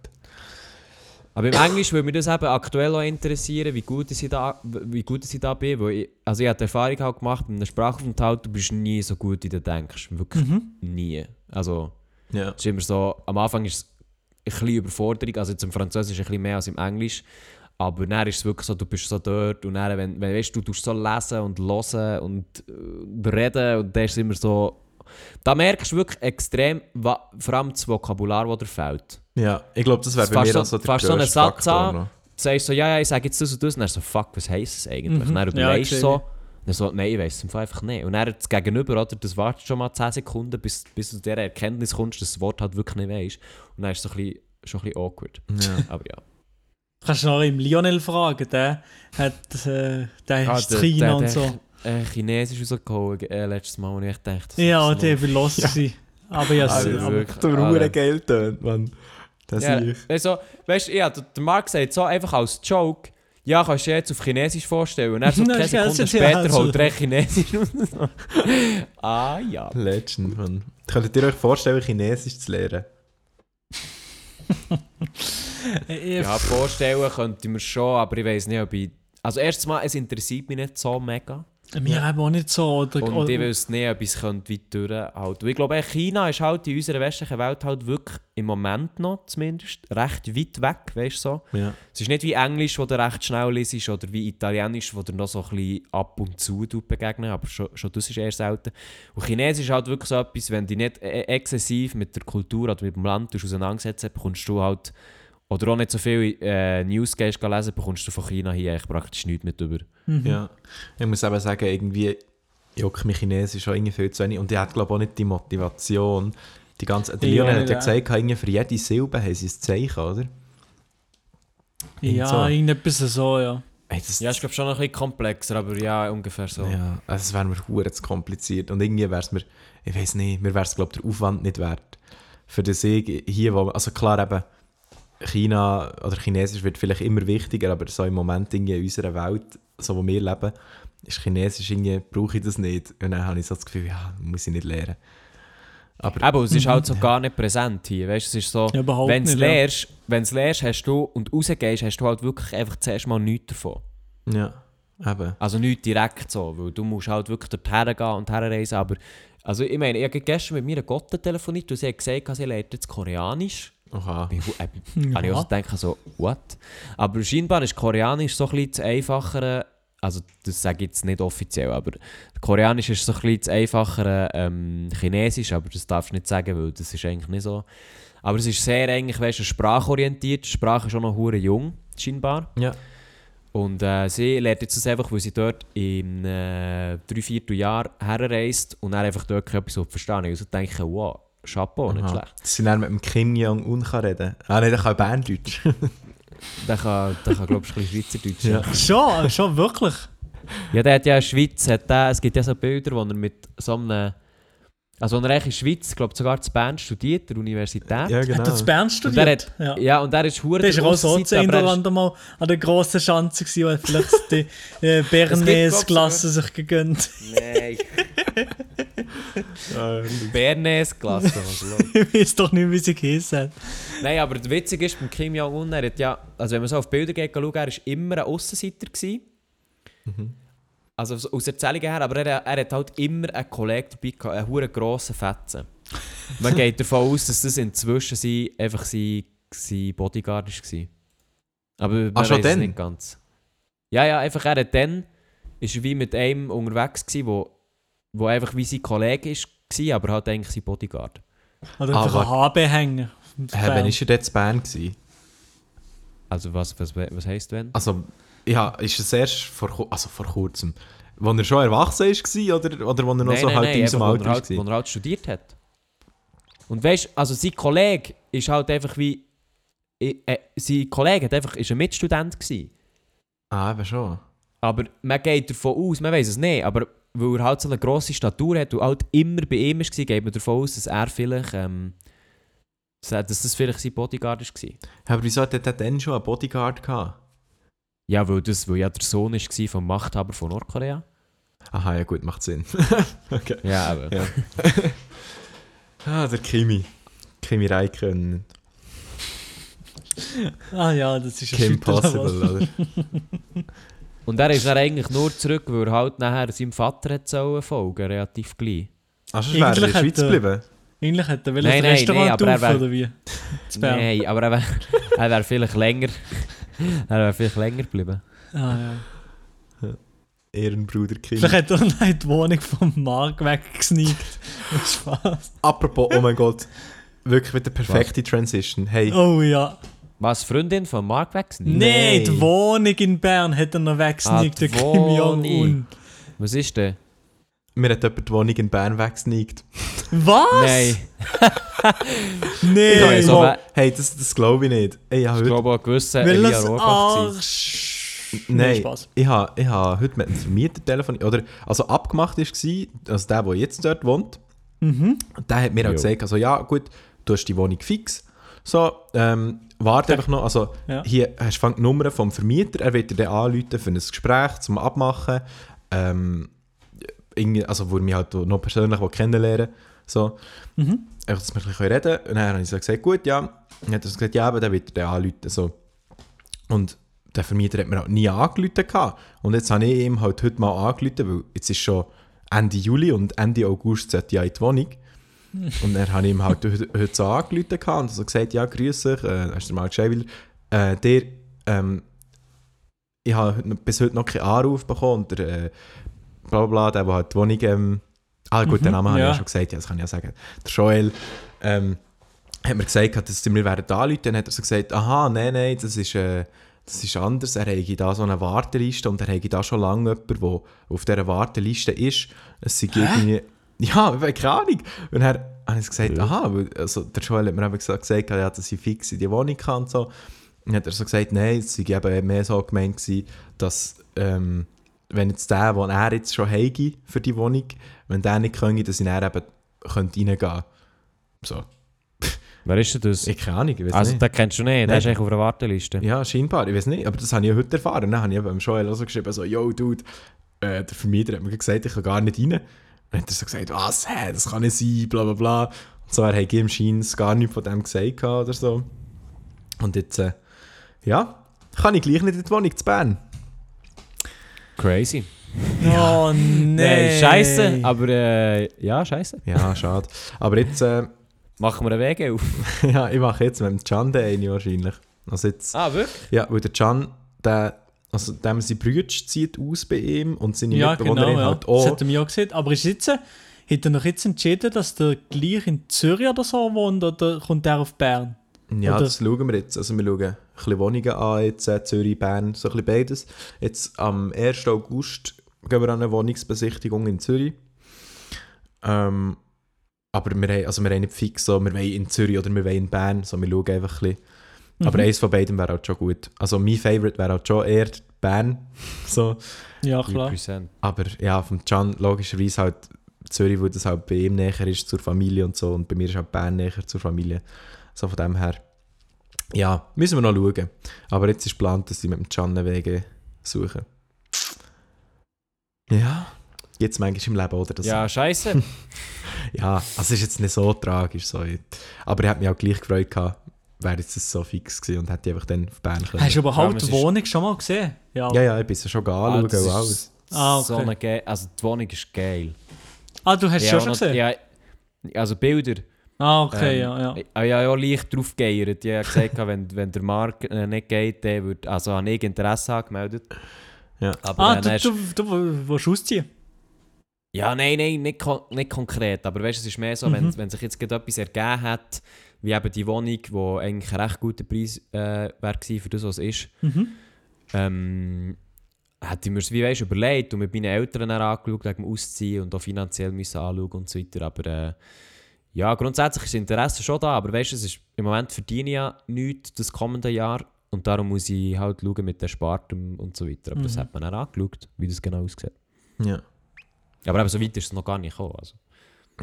Aber im Englisch würde mich das eben aktuell auch interessieren, wie gut ich da, wie gut ich da bin. Weil ich, also ich habe die Erfahrung halt gemacht, mit einem Sprachaufenthalt, du bist nie so gut, wie du denkst. Wirklich Mhm. nie. Also Ja. es ist immer so, am Anfang ist es bisschen Überforderung. Also zum Französisch ein bisschen mehr als im Englisch. Aber dann ist es wirklich so, du bist so dort und dann, wenn, wenn weißt, du tust so lesen und hören und äh, reden und dann ist es immer so... Da merkst du wirklich extrem, wa- vor allem das Vokabular, das dir fehlt. Ja, ich glaube, das wäre bei mir so- auch so der fährst so einen Satz Faktor an. noch. Du sagst so, ja, ja, ich sage jetzt das und das und dann so, fuck, was heisst das eigentlich? Mhm. Dann, du Ja, weißt so, dann so, nein, ich weiss es einfach nicht. Und dann das Gegenüber, oder, das wartet schon mal 10 Sekunden, bis, bis du zu dieser Erkenntnis kommst, dass das Wort halt wirklich nicht weißt. Und dann ist es so ein bisschen, schon ein bisschen awkward. Ja. Aber ja. Kannst du noch im Lionel fragen, der hat äh, der Ah, ist der- China der- und der- so. Äh, Chinesisch rausgeholt, äh, letztes Mal, wo ich echt dachte, Ja, ist der war los. gewesen. Aber ja, Also, aber, wirklich. Der hure Geld tönt, Mann. Das Ja, ich. also, weißt du, ja, der, der Marc sagt so einfach als Joke, ja, kannst du dir jetzt auf Chinesisch vorstellen. Und dann so keine ich kann Sekunde es ja später also. holt er Chinesisch raus. ah ja. Legend, Mann. Könntet ihr euch vorstellen, Chinesisch zu lernen? Ja, vorstellen könnte ich mir schon, aber ich weiß nicht, ob ich... Also erstens mal, es interessiert mich nicht so mega. Wir haben auch nicht so. Oder, Und ich wüsste nicht, ob es weit durchhalten. Ich glaube, China ist halt in unserer westlichen Welt halt wirklich im Moment noch zumindest recht weit weg, weißt du so. Ja. Es ist nicht wie Englisch, wo du recht schnell liest, oder wie Italienisch, wo du noch so ein bisschen ab und zu begegnen, aber schon, schon das ist eher selten. Und Chinesisch ist halt wirklich so etwas, wenn du dich nicht äh, exzessiv mit der Kultur oder mit dem Land tust auseinandersetzen bekommst du halt, oder auch nicht so viel äh, News gehst lesen, bekommst du von China hier eigentlich praktisch nichts mit über. Mhm. ja. Ich muss eben sagen, irgendwie juckt mich Chinesisch schon irgendwie viel zu wenig. Und ich hätte glaube auch nicht die Motivation. Die ganze, der Ja, Leon hat ja ja. gesagt, irgendwie für jede Silbe haben sie ein Zeichen, oder? ja, so. irgendetwas so, ja. Ey, das, Ja, ich glaube schon noch ein bisschen komplexer, aber ja, ungefähr so. Ja, also es wäre mir hure zu kompliziert. Und irgendwie wäre es mir, ich weiß nicht, mir wäre es, glaube ich, der Aufwand nicht wert. Für den Sieg hier, wo, also klar eben, China oder Chinesisch wird vielleicht immer wichtiger, aber so im Moment irgendwie in unserer Welt, so wo wir leben, ist Chinesisch irgendwie, brauche ich das nicht. Und dann habe ich so das Gefühl, ja, muss ich nicht lernen. Aber Aber es ist halt so Ja. gar nicht präsent hier, weißt du, es ist so... Ja, Wenn du ja. lernst, wenn's lernst hast du, und rausgehst, hast du halt wirklich einfach zuerst mal nichts davon. ja, eben. Also nicht direkt so, weil du musst halt wirklich dorthin gehen und herreisen, aber... Also ich meine, ich habe gestern mit meiner Gotte telefoniert und sie hat gesagt, sie lernt jetzt Koreanisch. Oha. Ich äh, habe ich auch so gedacht, so, what? Aber scheinbar ist Koreanisch so ein bisschen das Einfachere, also das sage ich jetzt nicht offiziell, aber Koreanisch ist so ein bisschen das Einfachere ähm, Chinesisch, aber das darfst du nicht sagen, weil das ist eigentlich nicht so. Aber es ist sehr eigentlich, weißt du, sprachorientiert, die Sprache ist auch noch hure jung, scheinbar. Ja. Und äh, sie lernt jetzt das einfach, weil sie dort im äh, dreiviertel Jahr herreist und dann einfach dort etwas verstehen. Also denke, wow, Chapeau, nicht Aha. schlecht. Sie dann mit dem Kim Jong-un kann reden Ah, nein, der kann Berndeutsch. Der kann, der kann glaube ich, ein bisschen Schweizerdeutsch. Ja. Schon, schon wirklich. Ja, der hat ja in der Schweiz, hat der, es gibt ja so Bilder, wo er mit so einem, also wo er eigentlich in der Schweiz, glaube sogar zu Bern studiert, der Universität. ja, Hat genau. er zu Bern studiert? der hat, ja. ja. und der ist hure Der war auch so Aussenseiter, zu aber er ist- England mal an der grossen Chance gewesen hat vielleicht die äh, Bernays-Klasse sich gegönnt. Nein, Bernays Klasse, was los? ich weiß doch nicht, wie sie geheißen hat. Nein, aber der Witzig ist, beim Kim Jong-un, er hat ja, also wenn man so auf Bilder geht, schaut, er war immer ein Aussenseiter. gewesen. Also so aus Erzählungen her, aber er, er hat halt immer einen Kollegen dabei gehabt, einen hure grossen Fetzen. Man geht davon aus, dass das inzwischen sein, einfach sein, sein Bodyguard war. Aber man Ah, schon dann? nicht ganz. Ja, ja, einfach er hat dann, ist wie mit einem unterwegs gewesen, wo, wo einfach wie sein Kollege ist, war, aber halt eigentlich sein Bodyguard. Oder Ah, einfach ein HB hängen. Hä, wann war er dort zu Bern? Gewesen? Also was, was, was heisst wenn? Also, ja, ist es erst vor, also vor kurzem, wo er schon erwachsen war oder, oder wo er noch so halt in unserem einfach, Alter er halt, war? er halt studiert hat. Und weißt du, also sein Kollege ist halt einfach wie. Äh, sein Kollege hat einfach, ist ein Mitstudent gewesen. Ah, eben schon. Aber man geht davon aus, man weiß es nicht, aber weil er halt so eine grosse Statur hat und halt immer bei ihm war, geht man davon aus, dass er vielleicht. Ähm, dass das vielleicht sein Bodyguard war. Aber wieso hat er dann schon einen Bodyguard gehabt? Ja, weil das weil ja der Sohn war vom Machthaber von Nordkorea. Aha, ja gut, macht Sinn. okay. Ja, aber. Ja. ah, der Kimi. Kimi Räikkönen. Ah ja, das ist ein Kim. Possible, oder? Und er ist dann eigentlich nur zurück, weil er halt nachher seinem Vater hat sollen folgen, relativ gleich. Ah, sonst wäre er in der Schweiz geblieben. Eigentlich hätte er will Nein, ein nein, Restaurant nein, aber er wär- oder wie? Nein, aber er wäre wär vielleicht länger. er wäre vielleicht länger geblieben. Ah, ja. Ehrenbruder Kind. Vielleicht hat er noch die Wohnung vom Mark weggesneakt. Spaß. Apropos, oh mein Gott. Wirklich mit der perfekten Transition. Hey, Oh ja. Was, Freundin von Mark wechseln? Nein, die Wohnung in Bern hat er noch weggesneakt, Ah, der Kim. Jong-un. Was ist denn? Mir hat jemand die Wohnung in Bern weggesneakt. Was? Nein, Nee. Ja, Hey, so hey das, das glaube ich nicht. Ich habe ich heute, glaube auch gewissen Weil Elia Rohrbach. Nein. Ich habe, ich habe heute mit einem Vermieter telefoniert. Oder, also abgemacht war, also der, der jetzt dort wohnt, Mhm. der hat mir auch gesagt, also ja gut, du hast die Wohnung fix. So, ähm, warte einfach noch. Also Ja. hier hast du die Nummer vom Vermieter, er wird dir dann anrufen für ein Gespräch zum Abmachen. Ähm, irgendwie, also wo er mich halt noch persönlich kennenlernen so. Mhm. Einfach, dass wir ein bisschen reden können. Und dann habe ich so gesagt, gut, ja. Und dann hat er so gesagt, ja, aber dann wird er anrufen. So. Und der Vermieter hat mir halt nie angerufen. Und jetzt habe ich ihm halt heute mal angerufen, weil jetzt ist schon Ende Juli und Ende August sollte ich in die Wohnung. Und dann habe ich ihm halt heute, heute so angerufen und so gesagt, ja, grüß dich, äh, hast du mal geschrieben, weil, äh, der, ähm, ich habe bis heute noch keinen Anruf bekommen und der, äh, bla bla der, der halt die Wohnung, ähm, ah gut, den Mhm, Namen habe ich ja. ja schon gesagt, ja, das kann ich ja sagen, der Joel, ähm, hat mir gesagt, dass sie mir werden anrufen, dann hat er so gesagt, aha, nein, nein, das ist, äh, das ist anders, er hätte da so eine Warteliste und er hätte da schon lange jemanden, der auf dieser Warteliste ist. Es sind irgendwie, ja, keine Ahnung. Und dann habe ich gesagt, Ja. aha, also der Joel hat mir eben gesagt, gesagt ja, dass ich fix in die Wohnung kann und so. Und dann hat er so gesagt, nein, es sei eben mehr so gemeint gewesen, dass, ähm, wenn jetzt der, den er jetzt schon hätte für die Wohnung, wenn der nicht könnte, dass ich dann eben könnte reingehen könnte. So, Wer ist denn das? ich keine Ahnung, ich weiß Also, nicht. den kennst du nicht, der ist eigentlich auf der Warteliste. Ja, scheinbar, ich weiß nicht, aber das habe ich ja heute erfahren. Dann habe ich eben beim Joel auch so geschrieben, so, yo, Dude, äh, der Vermieter hat mir gesagt, ich kann gar nicht rein. Und dann hat er so gesagt, was, hä, das kann nicht sein, bla bla bla. Und so, er hat ihm scheint gar nichts von dem gesagt oder so. Und jetzt, äh, ja, kann ich gleich nicht in die Wohnung zu Bern. Crazy. Oh nein. Nein, scheiße, aber äh, ja, scheiße. Ja, schade. Aber jetzt, äh, Machen wir einen Weg auf. ja, ich mache jetzt mit dem Can den eine wahrscheinlich. Also jetzt, Ah, wirklich? ja, weil der Can, der, also dem sein Brüder zieht aus bei ihm und seine Ja, Mitbewohnerin genau, ja. halt Das auch. hat er mir auch gesehen. Aber jetzt, äh, hat er noch jetzt entschieden, dass der gleich in Zürich oder so wohnt oder kommt der auf Bern? Ja, Oder- das schauen wir jetzt. Also wir schauen ein bisschen Wohnungen an, jetzt äh, Zürich, Bern, so ein bisschen beides. Jetzt am 1. August gehen wir an eine Wohnungsbesichtigung in Zürich. Ähm, aber wir haben, also wir haben nicht fix so, wir wollen in Zürich oder wir wollen in Bern, so wir schauen einfach ein bisschen. Aber Mhm. eins von beiden wäre halt schon gut. Also mein Favorite wäre halt schon eher Bern. so. Ja, klar. 3%. Aber ja, vom Can logischerweise halt Zürich, wo das halt bei ihm näher ist zur Familie und so. Und bei mir ist halt Bern näher zur Familie. So von dem her. Ja, müssen wir noch schauen. Aber jetzt ist geplant, dass ich mit dem Can einen Wege suche. Ja, jetzt manchmal im Leben, oder? Das, Ja, scheiße. ja, also es ist jetzt nicht so tragisch. So. Aber ich habe mich auch gleich gefreut, gehabt, wäre jetzt das so fix gewesen und hätte ich einfach dann auf Bern können. Hast du überhaupt Ja, die ist- Wohnung schon mal gesehen? Ja. Ja, ja, ich bin sie schon anschauen das und ist alles. Ah, okay. So eine ge also die Wohnung ist geil. Ah, du hast Ja, schon schon gesehen? Ja, also Bilder. Ah, okay, Ähm, ja, ja. Ich habe ja auch leicht drauf geeiert. Ich habe gesagt, wenn, wenn der Markt äh, nicht geht, dann würde, also habe ich Interesse angemeldet. Ja. Aber Ah, dann du, hast- du, du willst ausziehen? Ja, nein, nein, nicht, kon nicht konkret. Aber weißt du, es ist mehr so, Mhm. wenn, wenn sich jetzt gerade etwas ergeben hat, wie eben die Wohnung, die eigentlich ein recht guter Preis äh, wäre für das, was es ist, Mhm. ähm, hätte ich mir es wie weißt, überlegt und mit meinen Eltern angeschaut, wegen dem Ausziehen und auch finanziell müssen anschauen und so weiter. Aber äh, ja, grundsätzlich ist das Interesse schon da, aber weißt du, es ist, im Moment verdiene ich ja nichts das kommende Jahr und darum muss ich halt schauen mit der Spartem und so weiter. Aber das Mhm. hat man dann angeschaut, wie das genau aussieht. Ja. Aber eben so weit ist es noch gar nicht gekommen. Also.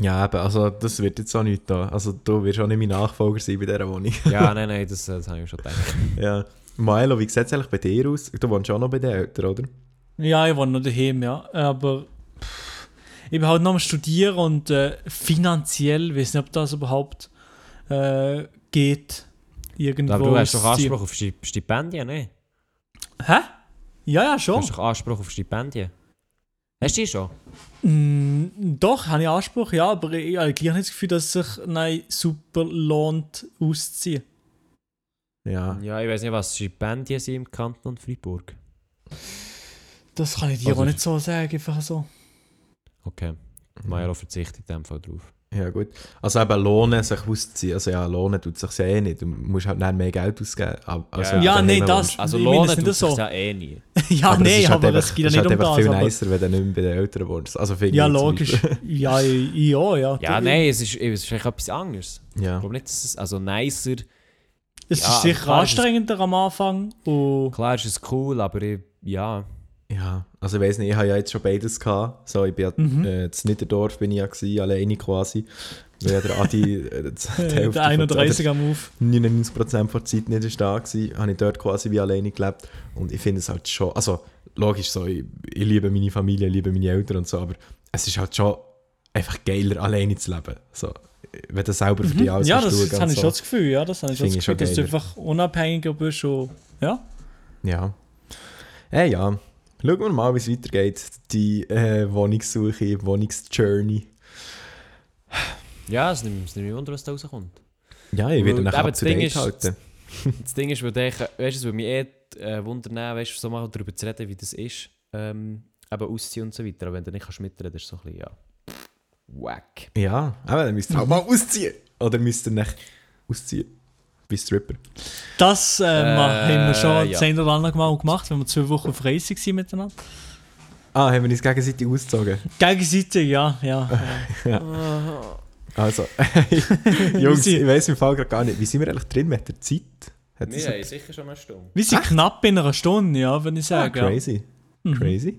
Ja, eben, also das wird jetzt auch nicht da. Also du wirst auch nicht mein Nachfolger sein bei dieser Wohnung. Ja, nein, nein, das, das habe ich mir schon gedacht. ja. Maelo, wie sieht es eigentlich bei dir aus? Du wohnst auch noch bei den Eltern, oder? Ja, ich wohne noch daheim, ja. Aber ich bin halt noch am Studieren und äh, finanziell weiß nicht, ob das überhaupt äh, geht. Irgendwo Aber du hast doch. Anspruch auf Sti- Stipendien, ne? Hä? Ja, ja, Du schon. hast doch Anspruch auf Stipendien. Hast du die schon? Mm, doch, habe ich Anspruch, ja, aber ich habe gleich nicht das Gefühl, dass es sich nein, super lohnt auszuziehen. Ja. Ja, ich weiß nicht, was die sind im Kanton Freiburg. Das kann ich dir Also- auch nicht so sagen, einfach so. Okay. Maelo verzichtet in dem Fall drauf. Ja, gut. Also eben lohnen, sich auszuziehen. Also ja, lohnen tut sich ja eh nicht. Du musst halt dann mehr Geld ausgeben. Also, Ja, Ja, daheim das-. Also Ich lohnen es tut nicht sich so. ja eh nie. ja, Aber es nein, ist halt aber einfach- es geht ja es nicht ist um halt einfach das. viel Aber, nicer, wenn du nicht mehr bei den Eltern wohnst. Also ja, ich logisch. Ja, ich, ich auch, ja. Ja, nein, es ist, es ist vielleicht etwas anderes. Ich Ja. glaube nicht, dass es also nicer. Es Ja, ist sicher ist es- anstrengender am Anfang. Und Klar ist es cool, aber ich, ja. Ja, also ich weiß nicht, ich habe ja jetzt schon beides gehabt. So, ich bin ja, Mhm. äh, in Niederdorf bin ich ja gewesen, alleine quasi. Weil ja der Adi äh, äh, der von- 31 am Auf. 99% der Zeit nicht da gewesen, habe ich dort quasi wie alleine gelebt. Und ich finde es halt schon, also logisch so, ich, ich liebe meine Familie, ich liebe meine Eltern und so, aber es ist halt schon einfach geiler, alleine zu leben. So, wenn du selber für dich alles Mhm. Ja, das, das habe ich so. schon das Gefühl. Ja, das habe ich schon das schon Gefühl, dass du einfach unabhängiger bist. Und, ja. Ja. Hey, ja. Schauen wir mal, wie es weitergeht. Die äh, Wohnungssuche, Wohnungsjourney. Ja, es nimmt mich wunder, was da rauskommt. Ja, ich werde nachher to Ding ist- halten. Das Ding ist, weil ich, weißt es würde mich eh äh, wundern, weißt du, so mal darüber zu reden, wie das ist, ähm, eben ausziehen und so weiter. Aber wenn du nicht kannst mitreden, ist es so ein bisschen, ja, wack. Ja, aber dann müsst ihr halt mal ausziehen. Oder müsst ihr nicht ausziehen? Wie Stripper. Das äh, haben wir schon ja. das eine oder andere Mal gemacht, wenn wir zwei Wochen frei waren miteinander. Ah, haben wir uns gegenseitig ausgezogen? Gegenseitig, ja. ja. Also, Jungs, ich weiß im Fall gerade gar nicht, wie sind wir eigentlich drin mit der Zeit? Hat das haben sicher schon eine Stunde. Wir sind knapp in einer Stunde, ja, wenn ich ah, sage. ja. crazy. Mhm. Crazy.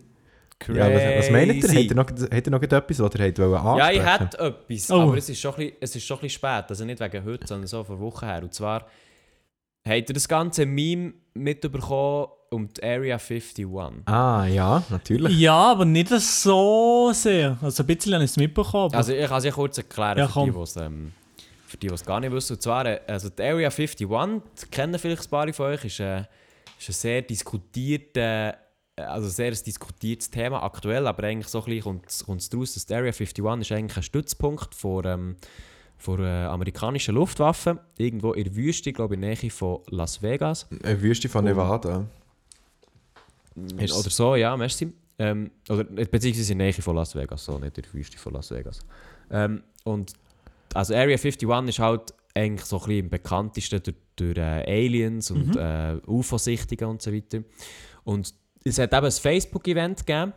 Ja, was, was meint ihr? Habt ihr noch, habt ihr noch etwas, was ihr habt wollen Ja, ansprechen ich hätte etwas, Oh. aber es ist, schon ein bisschen, es ist schon ein bisschen spät. Also nicht wegen heute, sondern so vor Wochen her. Und zwar, habt ihr das ganze Meme mitbekommen um die Area 51? Ah, ja, natürlich. Ja, aber nicht so sehr. Also ein bisschen habe ich es mitbekommen. Also ich kann es ja kurz erklären Ja, für, die, ähm, für die, die es gar nicht wissen. Und zwar, äh, also die Area 51, die kennen vielleicht ein paar von euch, ist, äh, ist ein sehr diskutierter, äh, also sehr ein diskutiertes Thema aktuell, aber eigentlich so ein bisschen kommt kommt es daraus, dass die Area 51 ist eigentlich ein Stützpunkt vor, ähm, vor äh, amerikanischen Luftwaffen, irgendwo in der Wüste, glaube ich, in der Nähe von Las Vegas. Eine Wüste von. Nevada. Ist- Oder so, ja, merci. Ähm, oder äh, beziehungsweise in der Nähe von Las Vegas, so nicht in der Wüste von Las Vegas. Ähm, und also Area 51 ist halt eigentlich so ein bisschen am bekanntesten durch, durch äh, Aliens und Mhm. äh, UFO-Sichtungen und so weiter. Und es hat eben ein Facebook-Event gegeben,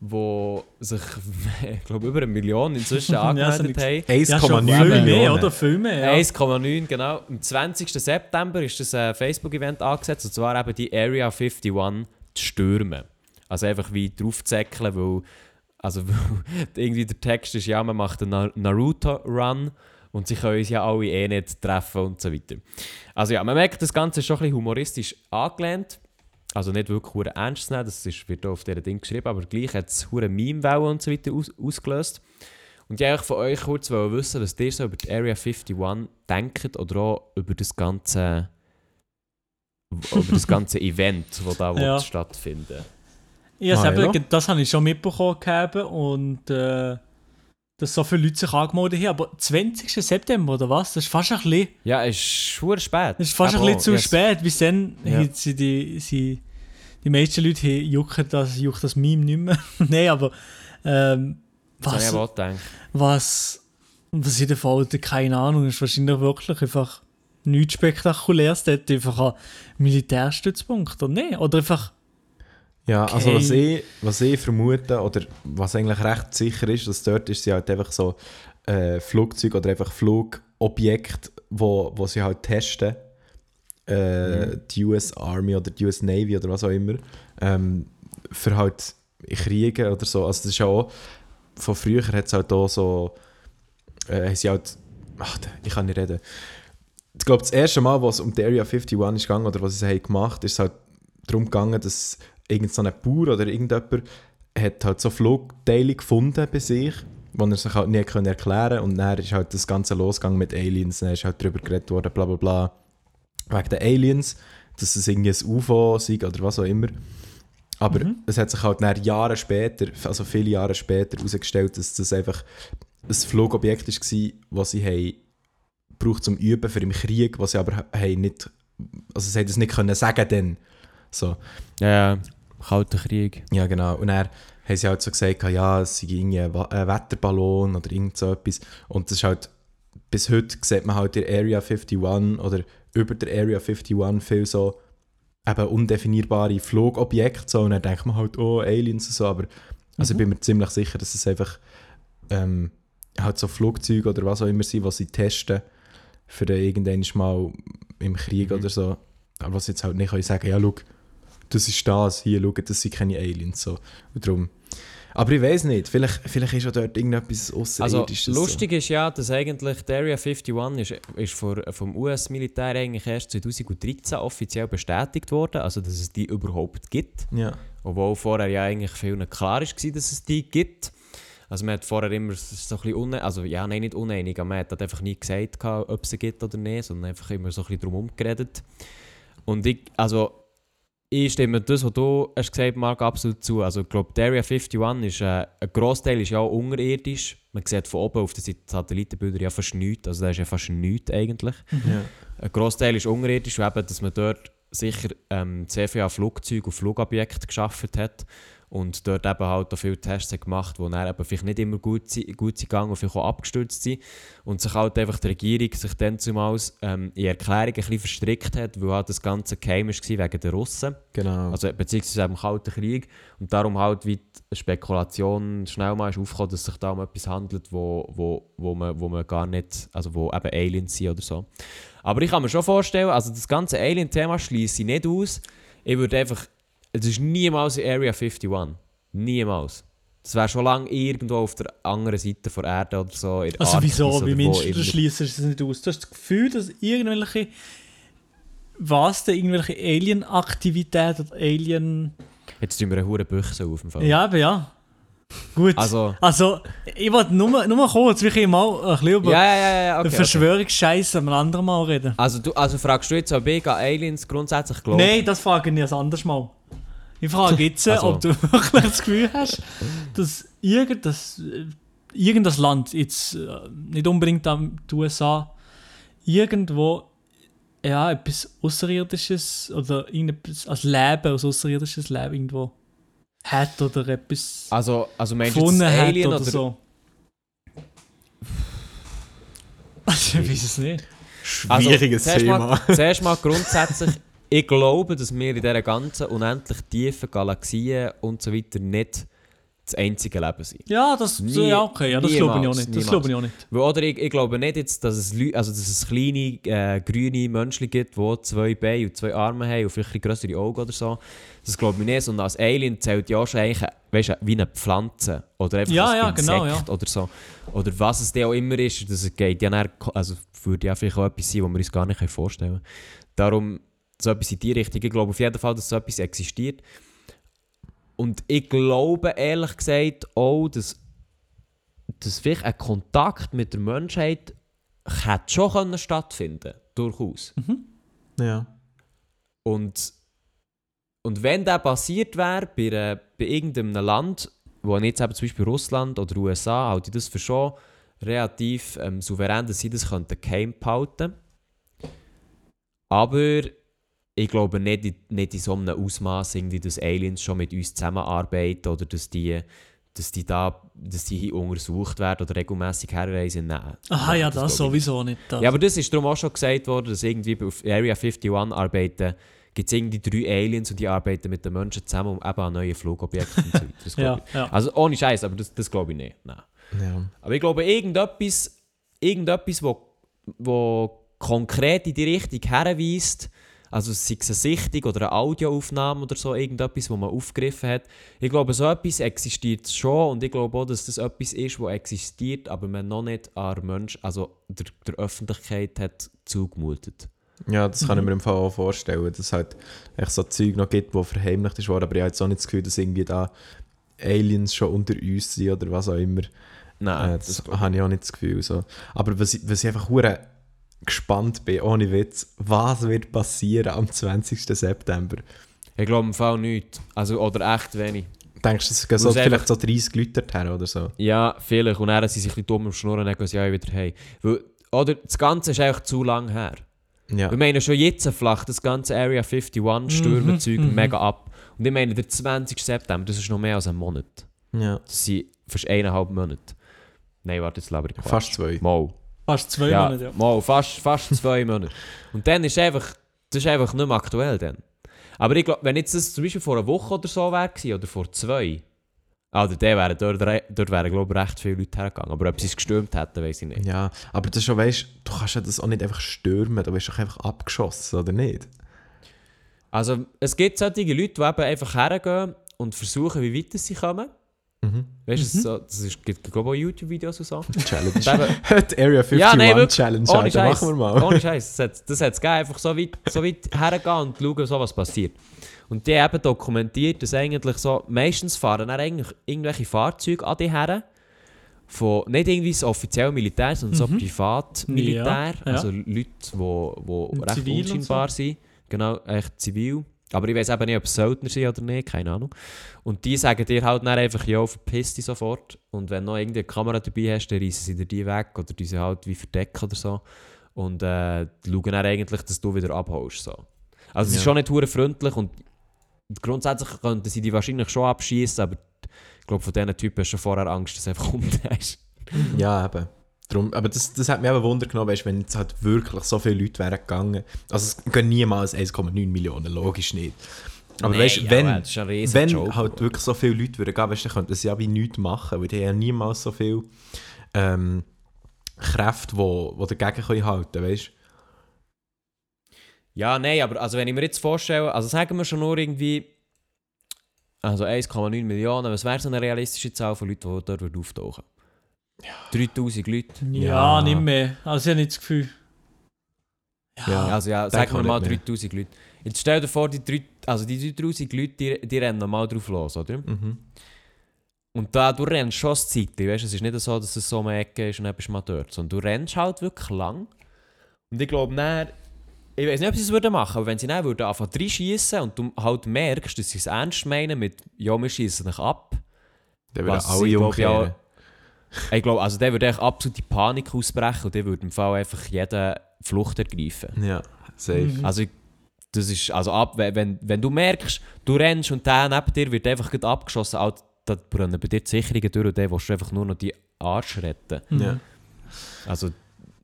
wo sich, ich glaube, über eine Million inzwischen Ja, angemeldet habe haben. 1,9 ja, Millionen. mehr, oder? Viel mehr, ja. 1,9, genau. Am 20. September ist das äh, Facebook-Event angesetzt, und zwar eben die Area 51 zu stürmen. Also einfach wie draufzäckeln, weil, also, weil irgendwie der Text ist, ja, man macht einen Na- Naruto-Run und sie können uns ja alle eh nicht treffen und so weiter. Also ja, man merkt, das Ganze ist schon ein bisschen humoristisch angelehnt. Also nicht wirklich hure ernst zu nehmen, das ist, wird auf dieser Ding geschrieben, aber gleich hat es Meme-Wellen und so weiter aus, ausgelöst. Und ich wollte von euch kurz wollen wissen, was ihr so über die Area 51 denkt oder auch über das ganze, über das ganze Event, das da Ja. will stattfinden Ja, eben, das habe ich schon mitbekommen gehabt und äh, dass so viele Leute sich angemeldet haben. Aber 20. September oder was? Das ist fast ein bisschen, Ja, es ist hure spät. das ist fast ein Aber bisschen zu yes. spät, weil dann Ja. haben sie die, sie, die meisten Leute jucken das, juckt das Meme nicht mehr. Nein, aber ähm, was, gedacht. was, was in der Fall, keine Ahnung, ist wahrscheinlich wirklich einfach nichts Spektakuläres. Dort einfach ein Militärstützpunkt oder nicht? Oder einfach, Ja, also was Okay. ich, was ich vermute, oder was eigentlich recht sicher ist, dass dort ist sie halt einfach so äh, Flugzeuge oder einfach Flugobjekte, wo, wo sie halt testen. Äh, Die US Army oder die US Navy oder was auch immer. Ähm, für halt Kriege oder so. Also das ist ja auch, von früher hat es halt auch so, äh, haben sie halt, ach, ich kann nicht reden. Ich glaube, das erste Mal, was um die Area 51 ist gegangen oder was sie haben gemacht, ist es halt darum gegangen, dass irgend so ein Bauer oder irgendjemand hat halt so Flugteile gefunden bei sich, die er sich halt nie können erklären und dann ist halt das Ganze losgegangen mit Aliens, dann ist halt darüber geredet worden, bla bla bla, wegen den Aliens, dass es irgendwie ein UFO sei oder was auch immer. Aber Mhm. es hat sich halt nach Jahre später, also viele Jahre später, herausgestellt, dass das einfach ein Flugobjekt war, das sie haben gebraucht zum Üben für im Krieg, was sie aber haben nicht, also sie haben das nicht können sagen dann. So. Ja. Kalter Krieg. Ja, genau. Und dann haben sie halt so gesagt, ja, es sei irgendwie ein Wetterballon oder irgend so etwas. Und das ist halt, bis heute sieht man halt in Area 51 oder über der Area 51 viel so eben undefinierbare Flugobjekte. So. Und dann denkt man halt, oh, Aliens und so. Aber also ich bin mir ziemlich sicher, dass es einfach ähm, halt so Flugzeuge oder was auch immer sind, was sie testen für irgendwann mal im Krieg Mhm. oder so. Aber was jetzt halt nicht können sagen, ja, schau, das ist das, hier, schau, das sind keine Aliens. So. Und darum. Aber ich weiß nicht, vielleicht, vielleicht ist ja dort irgendetwas Also Außerirdisches. lustig ist ja, dass eigentlich die Area 51 ist, ist vor, vom US-Militär eigentlich erst 2013 offiziell bestätigt worden, also dass es die überhaupt gibt. So. Ja. Obwohl vorher ja eigentlich vielen klar war, dass es die gibt. Also man hat vorher immer so ein bisschen uneinig, also ja, nein, nicht uneinig, aber man hat halt einfach nie gesagt, ob es sie gibt oder nicht, sondern einfach immer so ein bisschen drum umgeredet. Und ich, also, ich stimme das, was du hast gesagt Marc, absolut zu. Also ich glaube, die Area 51 ist, äh, ein Großteil ist ja auch unterirdisch. Man sieht von oben auf den Satellitenbildern ja fast nichts, also da ist ja fast nichts eigentlich. ja. Ein Großteil ist unterirdisch, eben, dass man dort sicher ähm, sehr viele Flugzeuge und Flugobjekte geschaffen hat und dort eben halt auch viele Tests hat gemacht, die dann eben vielleicht nicht immer gut, gut sind gegangen und vielleicht auch abgestürzt sind und sich halt einfach die Regierung sich dann zumals ähm, in Erklärungen ein bisschen verstrickt hat, weil halt das Ganze geheim war wegen der Russen, Genau. also beziehungsweise im Kalten Krieg und darum halt wie die Spekulation schnell mal ist aufgekommen, dass es sich da um etwas handelt, wo, wo, wo, man, wo man gar nicht, also wo eben Aliens sind oder so. Aber ich kann mir schon vorstellen, also das ganze Alien-Thema schließe ich nicht aus. Ich würde einfach, es ist niemals in Area 51. Niemals. Das wäre schon lange irgendwo auf der anderen Seite der Erde oder so. Also Arktis wieso? Wie meinst du, du schließt es nicht aus? Du hast das Gefühl, dass irgendwelche was denn irgendwelche Alien-Aktivität oder Alien... Jetzt tun wir eine hure Büchse auf dem Fall. Ja, aber ja. Gut. Also, Also, ich wollte nur, nur kurz, wir können mal ein bisschen über ja, ja, ja, okay, okay. Verschwörungsscheiße am anderen Mal reden. Also, du, also fragst du jetzt, ob ich an Aliens grundsätzlich glaube? Nein, das frage ich erst anders mal. Ich frage jetzt, Also. ob du wirklich das Gefühl hast, dass äh, irgendein Land, jetzt äh, nicht unbedingt am- die USA, irgendwo ja, etwas Außerirdisches oder irgendetwas als Leben, als außerirdisches Leben irgendwo hat oder etwas Also, also meinst du jetzt gefunden das hat Alien oder, oder, so. Also, ich weiß es nicht. Schwieriges Also, zuerst Thema. Mal, zuerst mal grundsätzlich, ich glaube, dass wir in dieser ganzen unendlich tiefen Galaxien und so weiter nicht das einzige Leben sind. Ja, das, Nie- ja, okay, ja, das glaube ich auch nicht. Das niemals. glaube ich auch nicht. Weil, oder ich, ich glaube nicht, jetzt, dass, es Leu also, dass es kleine äh, grüne Menschen gibt, die zwei Beine und zwei Arme haben und vielleicht größere Augen oder so. Das glaube ich nicht. Sondern als Alien zählt ja schon eigentlich, weißt wie eine Pflanze. Oder einfach Ja, ein ja, Insekt genau, ja. oder so. Oder was es dann auch immer ist. Das geht ja dann, also würde ja vielleicht auch etwas sein, was wir uns gar nicht vorstellen können. Darum so etwas in die Richtung. Ich glaube auf jeden Fall, dass so etwas existiert. Und ich glaube ehrlich gesagt auch, dass, dass vielleicht ein Kontakt mit der Menschheit hätte schon können stattfinden durchaus. Ja. Und, und wenn das passiert wäre bei, äh, bei irgendeinem Land, wo jetzt eben zum Beispiel Russland oder USA, halte ich das für schon relativ ähm, souverän, dass sie das könnten geheim behalten Aber ich glaube nicht, in- nicht in so einem Ausmaß, dass Aliens schon mit uns zusammenarbeiten oder dass die, dass die da dass die hier untersucht werden oder regelmäßig herreisen. Nein. Aha, ja, das, ich sowieso nicht. Das. ja, aber das ist darum auch schon gesagt worden, dass irgendwie auf Area 51 arbeiten, gibt es irgendwie drei Aliens und die arbeiten mit den Menschen zusammen, um eben an neue Flugobjekte und so. Das ja, ja. Also ohne Scheiß, aber das, das glaube ich nicht. Nein. ja. Aber ich glaube, irgendetwas, irgendetwas wo, wo konkret in die Richtung herweist, also sei es eine Sichtung oder eine Audioaufnahme oder so, irgendetwas, wo man aufgegriffen hat. Ich glaube, so etwas existiert schon und ich glaube auch, dass das etwas ist, was existiert, aber man noch nicht an Mensch, also der, der Öffentlichkeit hat zugemutet. Ja, das kann ich mir im Fall auch vorstellen, dass es halt echt so Zeug noch gibt, die verheimlicht ist worden, aber ich habe jetzt auch nicht das Gefühl, dass irgendwie da Aliens schon unter uns sind oder was auch immer. Nein, äh, das habe ich auch nicht das Gefühl. So. Aber was was ich einfach hure gespannt bin, ohne Witz, was wird passieren am 20. September? Ich glaube im Fall nicht. Also, oder echt wenig. Denkst du, es gehen so vielleicht so 30 Leute dorthin oder so? Ja, vielleicht. Und dann sind sie ein bisschen dumm am Schnurren und dann gehen sie auch wieder. Weil, oder das Ganze ist einfach zu lang her. Ja. Wir meinen schon jetzt flacht das ganze Area 51 Stürmerzeug mhm. mega ab. Und ich meine, der 20. September, das ist noch mehr als ein Monat. ja. Das sind fast eineinhalb Monate. Nein, warte, jetzt laber ich Quatsch. Fast zwei. Mal. Fast zwei ja, Monate, ja. Mal, fast, fast zwei Monate. Und dann ist einfach, das ist einfach nicht mehr aktuell dann. Aber ich glaube, wenn jetzt das zum Beispiel vor einer Woche oder so wäre oder vor zwei, also der wären, dort, dort wären glaube ich recht viele Leute hergegangen. Aber ob sie es gestürmt hätten, weiß ich nicht. Ja, aber das schon, weißt du, kannst ja das auch nicht einfach stürmen, du wirst doch einfach abgeschossen, oder nicht? Also es gibt solche Leute, die eben einfach hergehen und versuchen, wie weit sie kommen. Mhm. Weißt du, so, das ist, gibt glaube ich auch YouTube-Videos und so. Challenge. Die Area 51 Ja, nein, wirklich. Challenge, ohne Alter, machen wir mal. Ohne Scheiß. Das hat das gegeben, einfach so weit, so weit hergehen und schauen, so was passiert. Und die haben eben dokumentiert, dass eigentlich so, meistens fahren dann eigentlich irgendwelche Fahrzeuge an die her, von nicht irgendwie so offiziell Militär, sondern so Mhm. Privatmilitär, Ja, ja. also Leute, die recht unscheinbar sind. Genau, echt zivil. Aber ich weiß eben nicht, ob es Söldner sind oder nicht, keine Ahnung. Und die sagen dir halt dann einfach, ja, verpiss dich sofort. Und wenn du noch irgendeine Kamera dabei hast, dann reissen sie dir die weg oder die sie halt wie verdecken oder so. Und äh, schauen dann eigentlich, dass du wieder abholst. So. Also es Ja. ist schon nicht hure freundlich und grundsätzlich könnten sie die wahrscheinlich schon abschießen, aber ich glaube, von diesen Typen hast du schon vorher Angst, dass du einfach umdrehst. Ja, eben. Drum, aber das, das hat mich eben Wunder genommen, weißt, wenn jetzt halt wirklich so viele Leute wären gegangen. Also es gehen niemals 1,9 Millionen, logisch nicht. Aber Nee, weißt, ja, wenn, riesen wenn Joke, halt Bro. wirklich so viele Leute würden gehen, weißt, dann könnten sie ja wie nichts machen, weil die haben ja niemals so viel ähm, Kräfte, die wo, wo dagegen können halten weißt Ja, nein, aber also wenn ich mir jetzt vorstelle, also sagen wir schon nur irgendwie, also 1,9 Millionen, was wäre so eine realistische Zahl von Leuten, die dort würden auftauchen? 3000 Leute. Ja, Ja. nicht mehr. Also ich habe nicht das Gefühl. Ja. Also ja, sagen wir mal nicht mehr. 3000 Leute. Jetzt stell dir vor, die, drei, also die 3000 Leute, die, die rennen normal drauf los, oder? Mhm. Und da, du rennst schon das Zeit, weißt du, es ist nicht so, dass es so eine Ecke ist und dann bist du mal dort, sondern du rennst halt wirklich lang. Und ich glaube, dann, ich weiß nicht, ob sie es würden machen, aber wenn sie dann würden anfangen reinschießen und du halt merkst, dass sie es ernst meinen mit, ja, wir schießen dich ab. Dann würden alle umkehren. Ich glaube, also der würde echt absolute Panik ausbrechen und der würde im Fall einfach jeden Flucht ergreifen. Ja, safe. Mhm. Also, ich- das ist, also ab, wenn, wenn, du merkst, du rennst und der neben dir wird einfach gerade abgeschossen, halt, da brennen bei dir die Sicherungen durch und der willst du einfach nur noch die Arsch retten. Mhm. Ja. Also,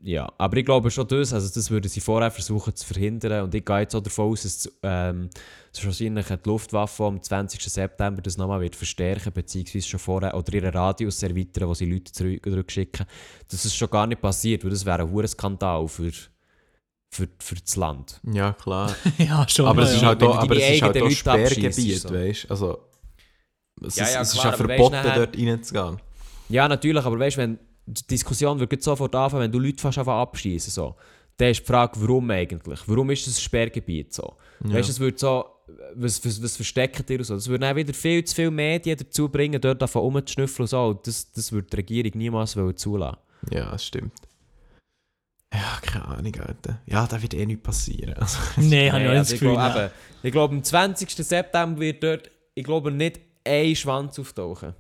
ja, aber ich glaube schon das, also das würden sie vorher versuchen zu verhindern und ich gehe jetzt auch davon aus, dass ähm, dass wahrscheinlich die Luftwaffe am 20. September das nochmal wird verstärken, beziehungsweise schon vorher, oder ihren Radius erweitern, wo sie Leute zurück, zurückschicken, dass es schon gar nicht passiert, weil das wäre ein hoher Skandal für, für, für das Land. ja, klar. ja, schon. aber ja, es ist ja. halt auch, aber es ist halt auch Sperrgebiet, so. weißt du? Also, es, Ja, ist, ja, es ist klar, ja aber weisst verboten, nachher- dort reinzugehen. Ja, natürlich, aber weißt du, wenn die Diskussion wird sofort anfangen, wenn du Leute fast abschießen, so, dann ist die Frage, warum eigentlich? Warum ist das ein Sperrgebiet so? Ja. Weißt du, es wird so, was, was, was versteckt ihr so? Das würde dann wieder viel zu viele Medien dazu bringen, dort davon rumzuschnüffeln und so. Und das, das würde die Regierung niemals zulassen. Ja, das stimmt. Ja, keine Ahnung, Alter. Ja, da wird eh nichts passieren. Also, Nein, habe ich auch nicht das also ich Gefühl. glaube, ich glaube, am 20. September wird dort, ich glaube, nicht ein Schwanz auftauchen.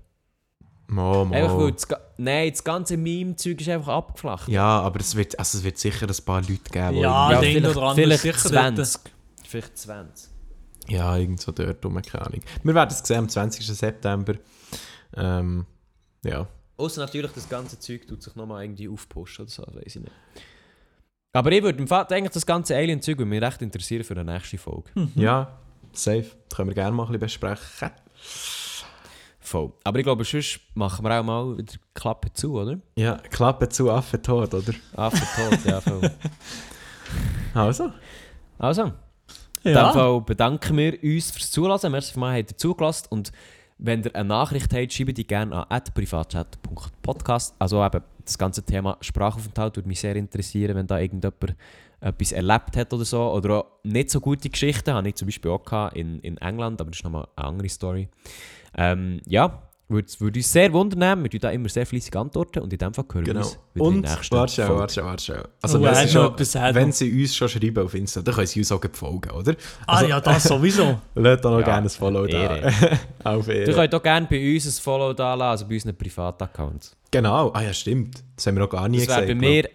Mo, mo. Einfach weil das, nein, das ganze Meme-Zeug ist einfach abgeflacht. Ja, aber es wird, also es wird sicher ein paar Leute geben, die Ja, andere vielleicht ist sicher dort. 20. Vielleicht 20. ja, irgend so dort rum, keine Ahnung. Wir werden es sehen am 20. September. Ähm, ja. Außer natürlich, das ganze Zeug tut sich nochmal irgendwie aufpushen oder so, weiß ich nicht. Aber ich würde im Fall eigentlich das ganze Alien-Zeug würde mich recht interessieren für eine nächste Folge. Ja, safe. Das können wir gerne mal ein bisschen besprechen. Voll. Aber ich glaube, sonst machen wir auch mal wieder Klappe zu, oder? Ja, Klappe zu, Affe tot, oder? After tot, ja, voll. Also. Also, in dem Ja. Fall bedanken wir uns fürs Zuhören. Merci mal, habt ihr zugelassen. Und wenn ihr eine Nachricht habt, schreibt die gerne an privatchat.podcast. Also eben, das ganze Thema Sprachaufenthalt würde mich sehr interessieren, wenn da irgendjemand etwas erlebt hat oder so. Oder auch nicht so gute Geschichten, habe ich zum Beispiel auch in, in England, aber das ist nochmal eine andere Story. Ähm, ja, würde würd uns sehr wundern, wir tun da immer sehr fleissig antworten und in dem Fall hören wir Genau. uns wieder in Und, der nächsten warte Folge. warte schnell. Also, Oh, wenn, sie schon, wenn sie uns schon schreiben auf Insta, dann können sie uns auch folgen, oder? Ah Also, ja, das sowieso. Lasst da noch Ja, gerne ein Follow Ehre. da. auf Ehre. könnt auch gerne bei uns ein Follow da lassen, also bei unseren Privataccounts. Genau, ah ja, stimmt. Das haben wir noch gar nie Das wäre gesagt. bei mir,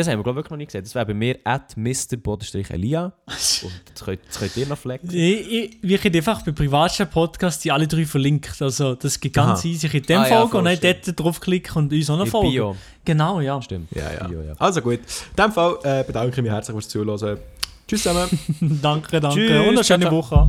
das haben wir glaube ich wirklich noch nie gesagt, das wäre bei mir at Mr. Und das könnt, das könnt ihr noch flexen. Ich, ich, wir können einfach bei privaten Podcasts die alle drei verlinkt. Also, das geht ganz Aha. easy. Ich kann dem Ah, ja, folgen voll und dann stimmt. dort draufklicken und uns auch noch In folgen. Bio. Genau, ja. Stimmt. Ja, ja. Bio, ja. Also gut. In dem Fall äh, bedanke ich mich herzlich fürs Zuhören. Tschüss zusammen. danke, danke. Tschüss, und eine schöne ciao. Woche.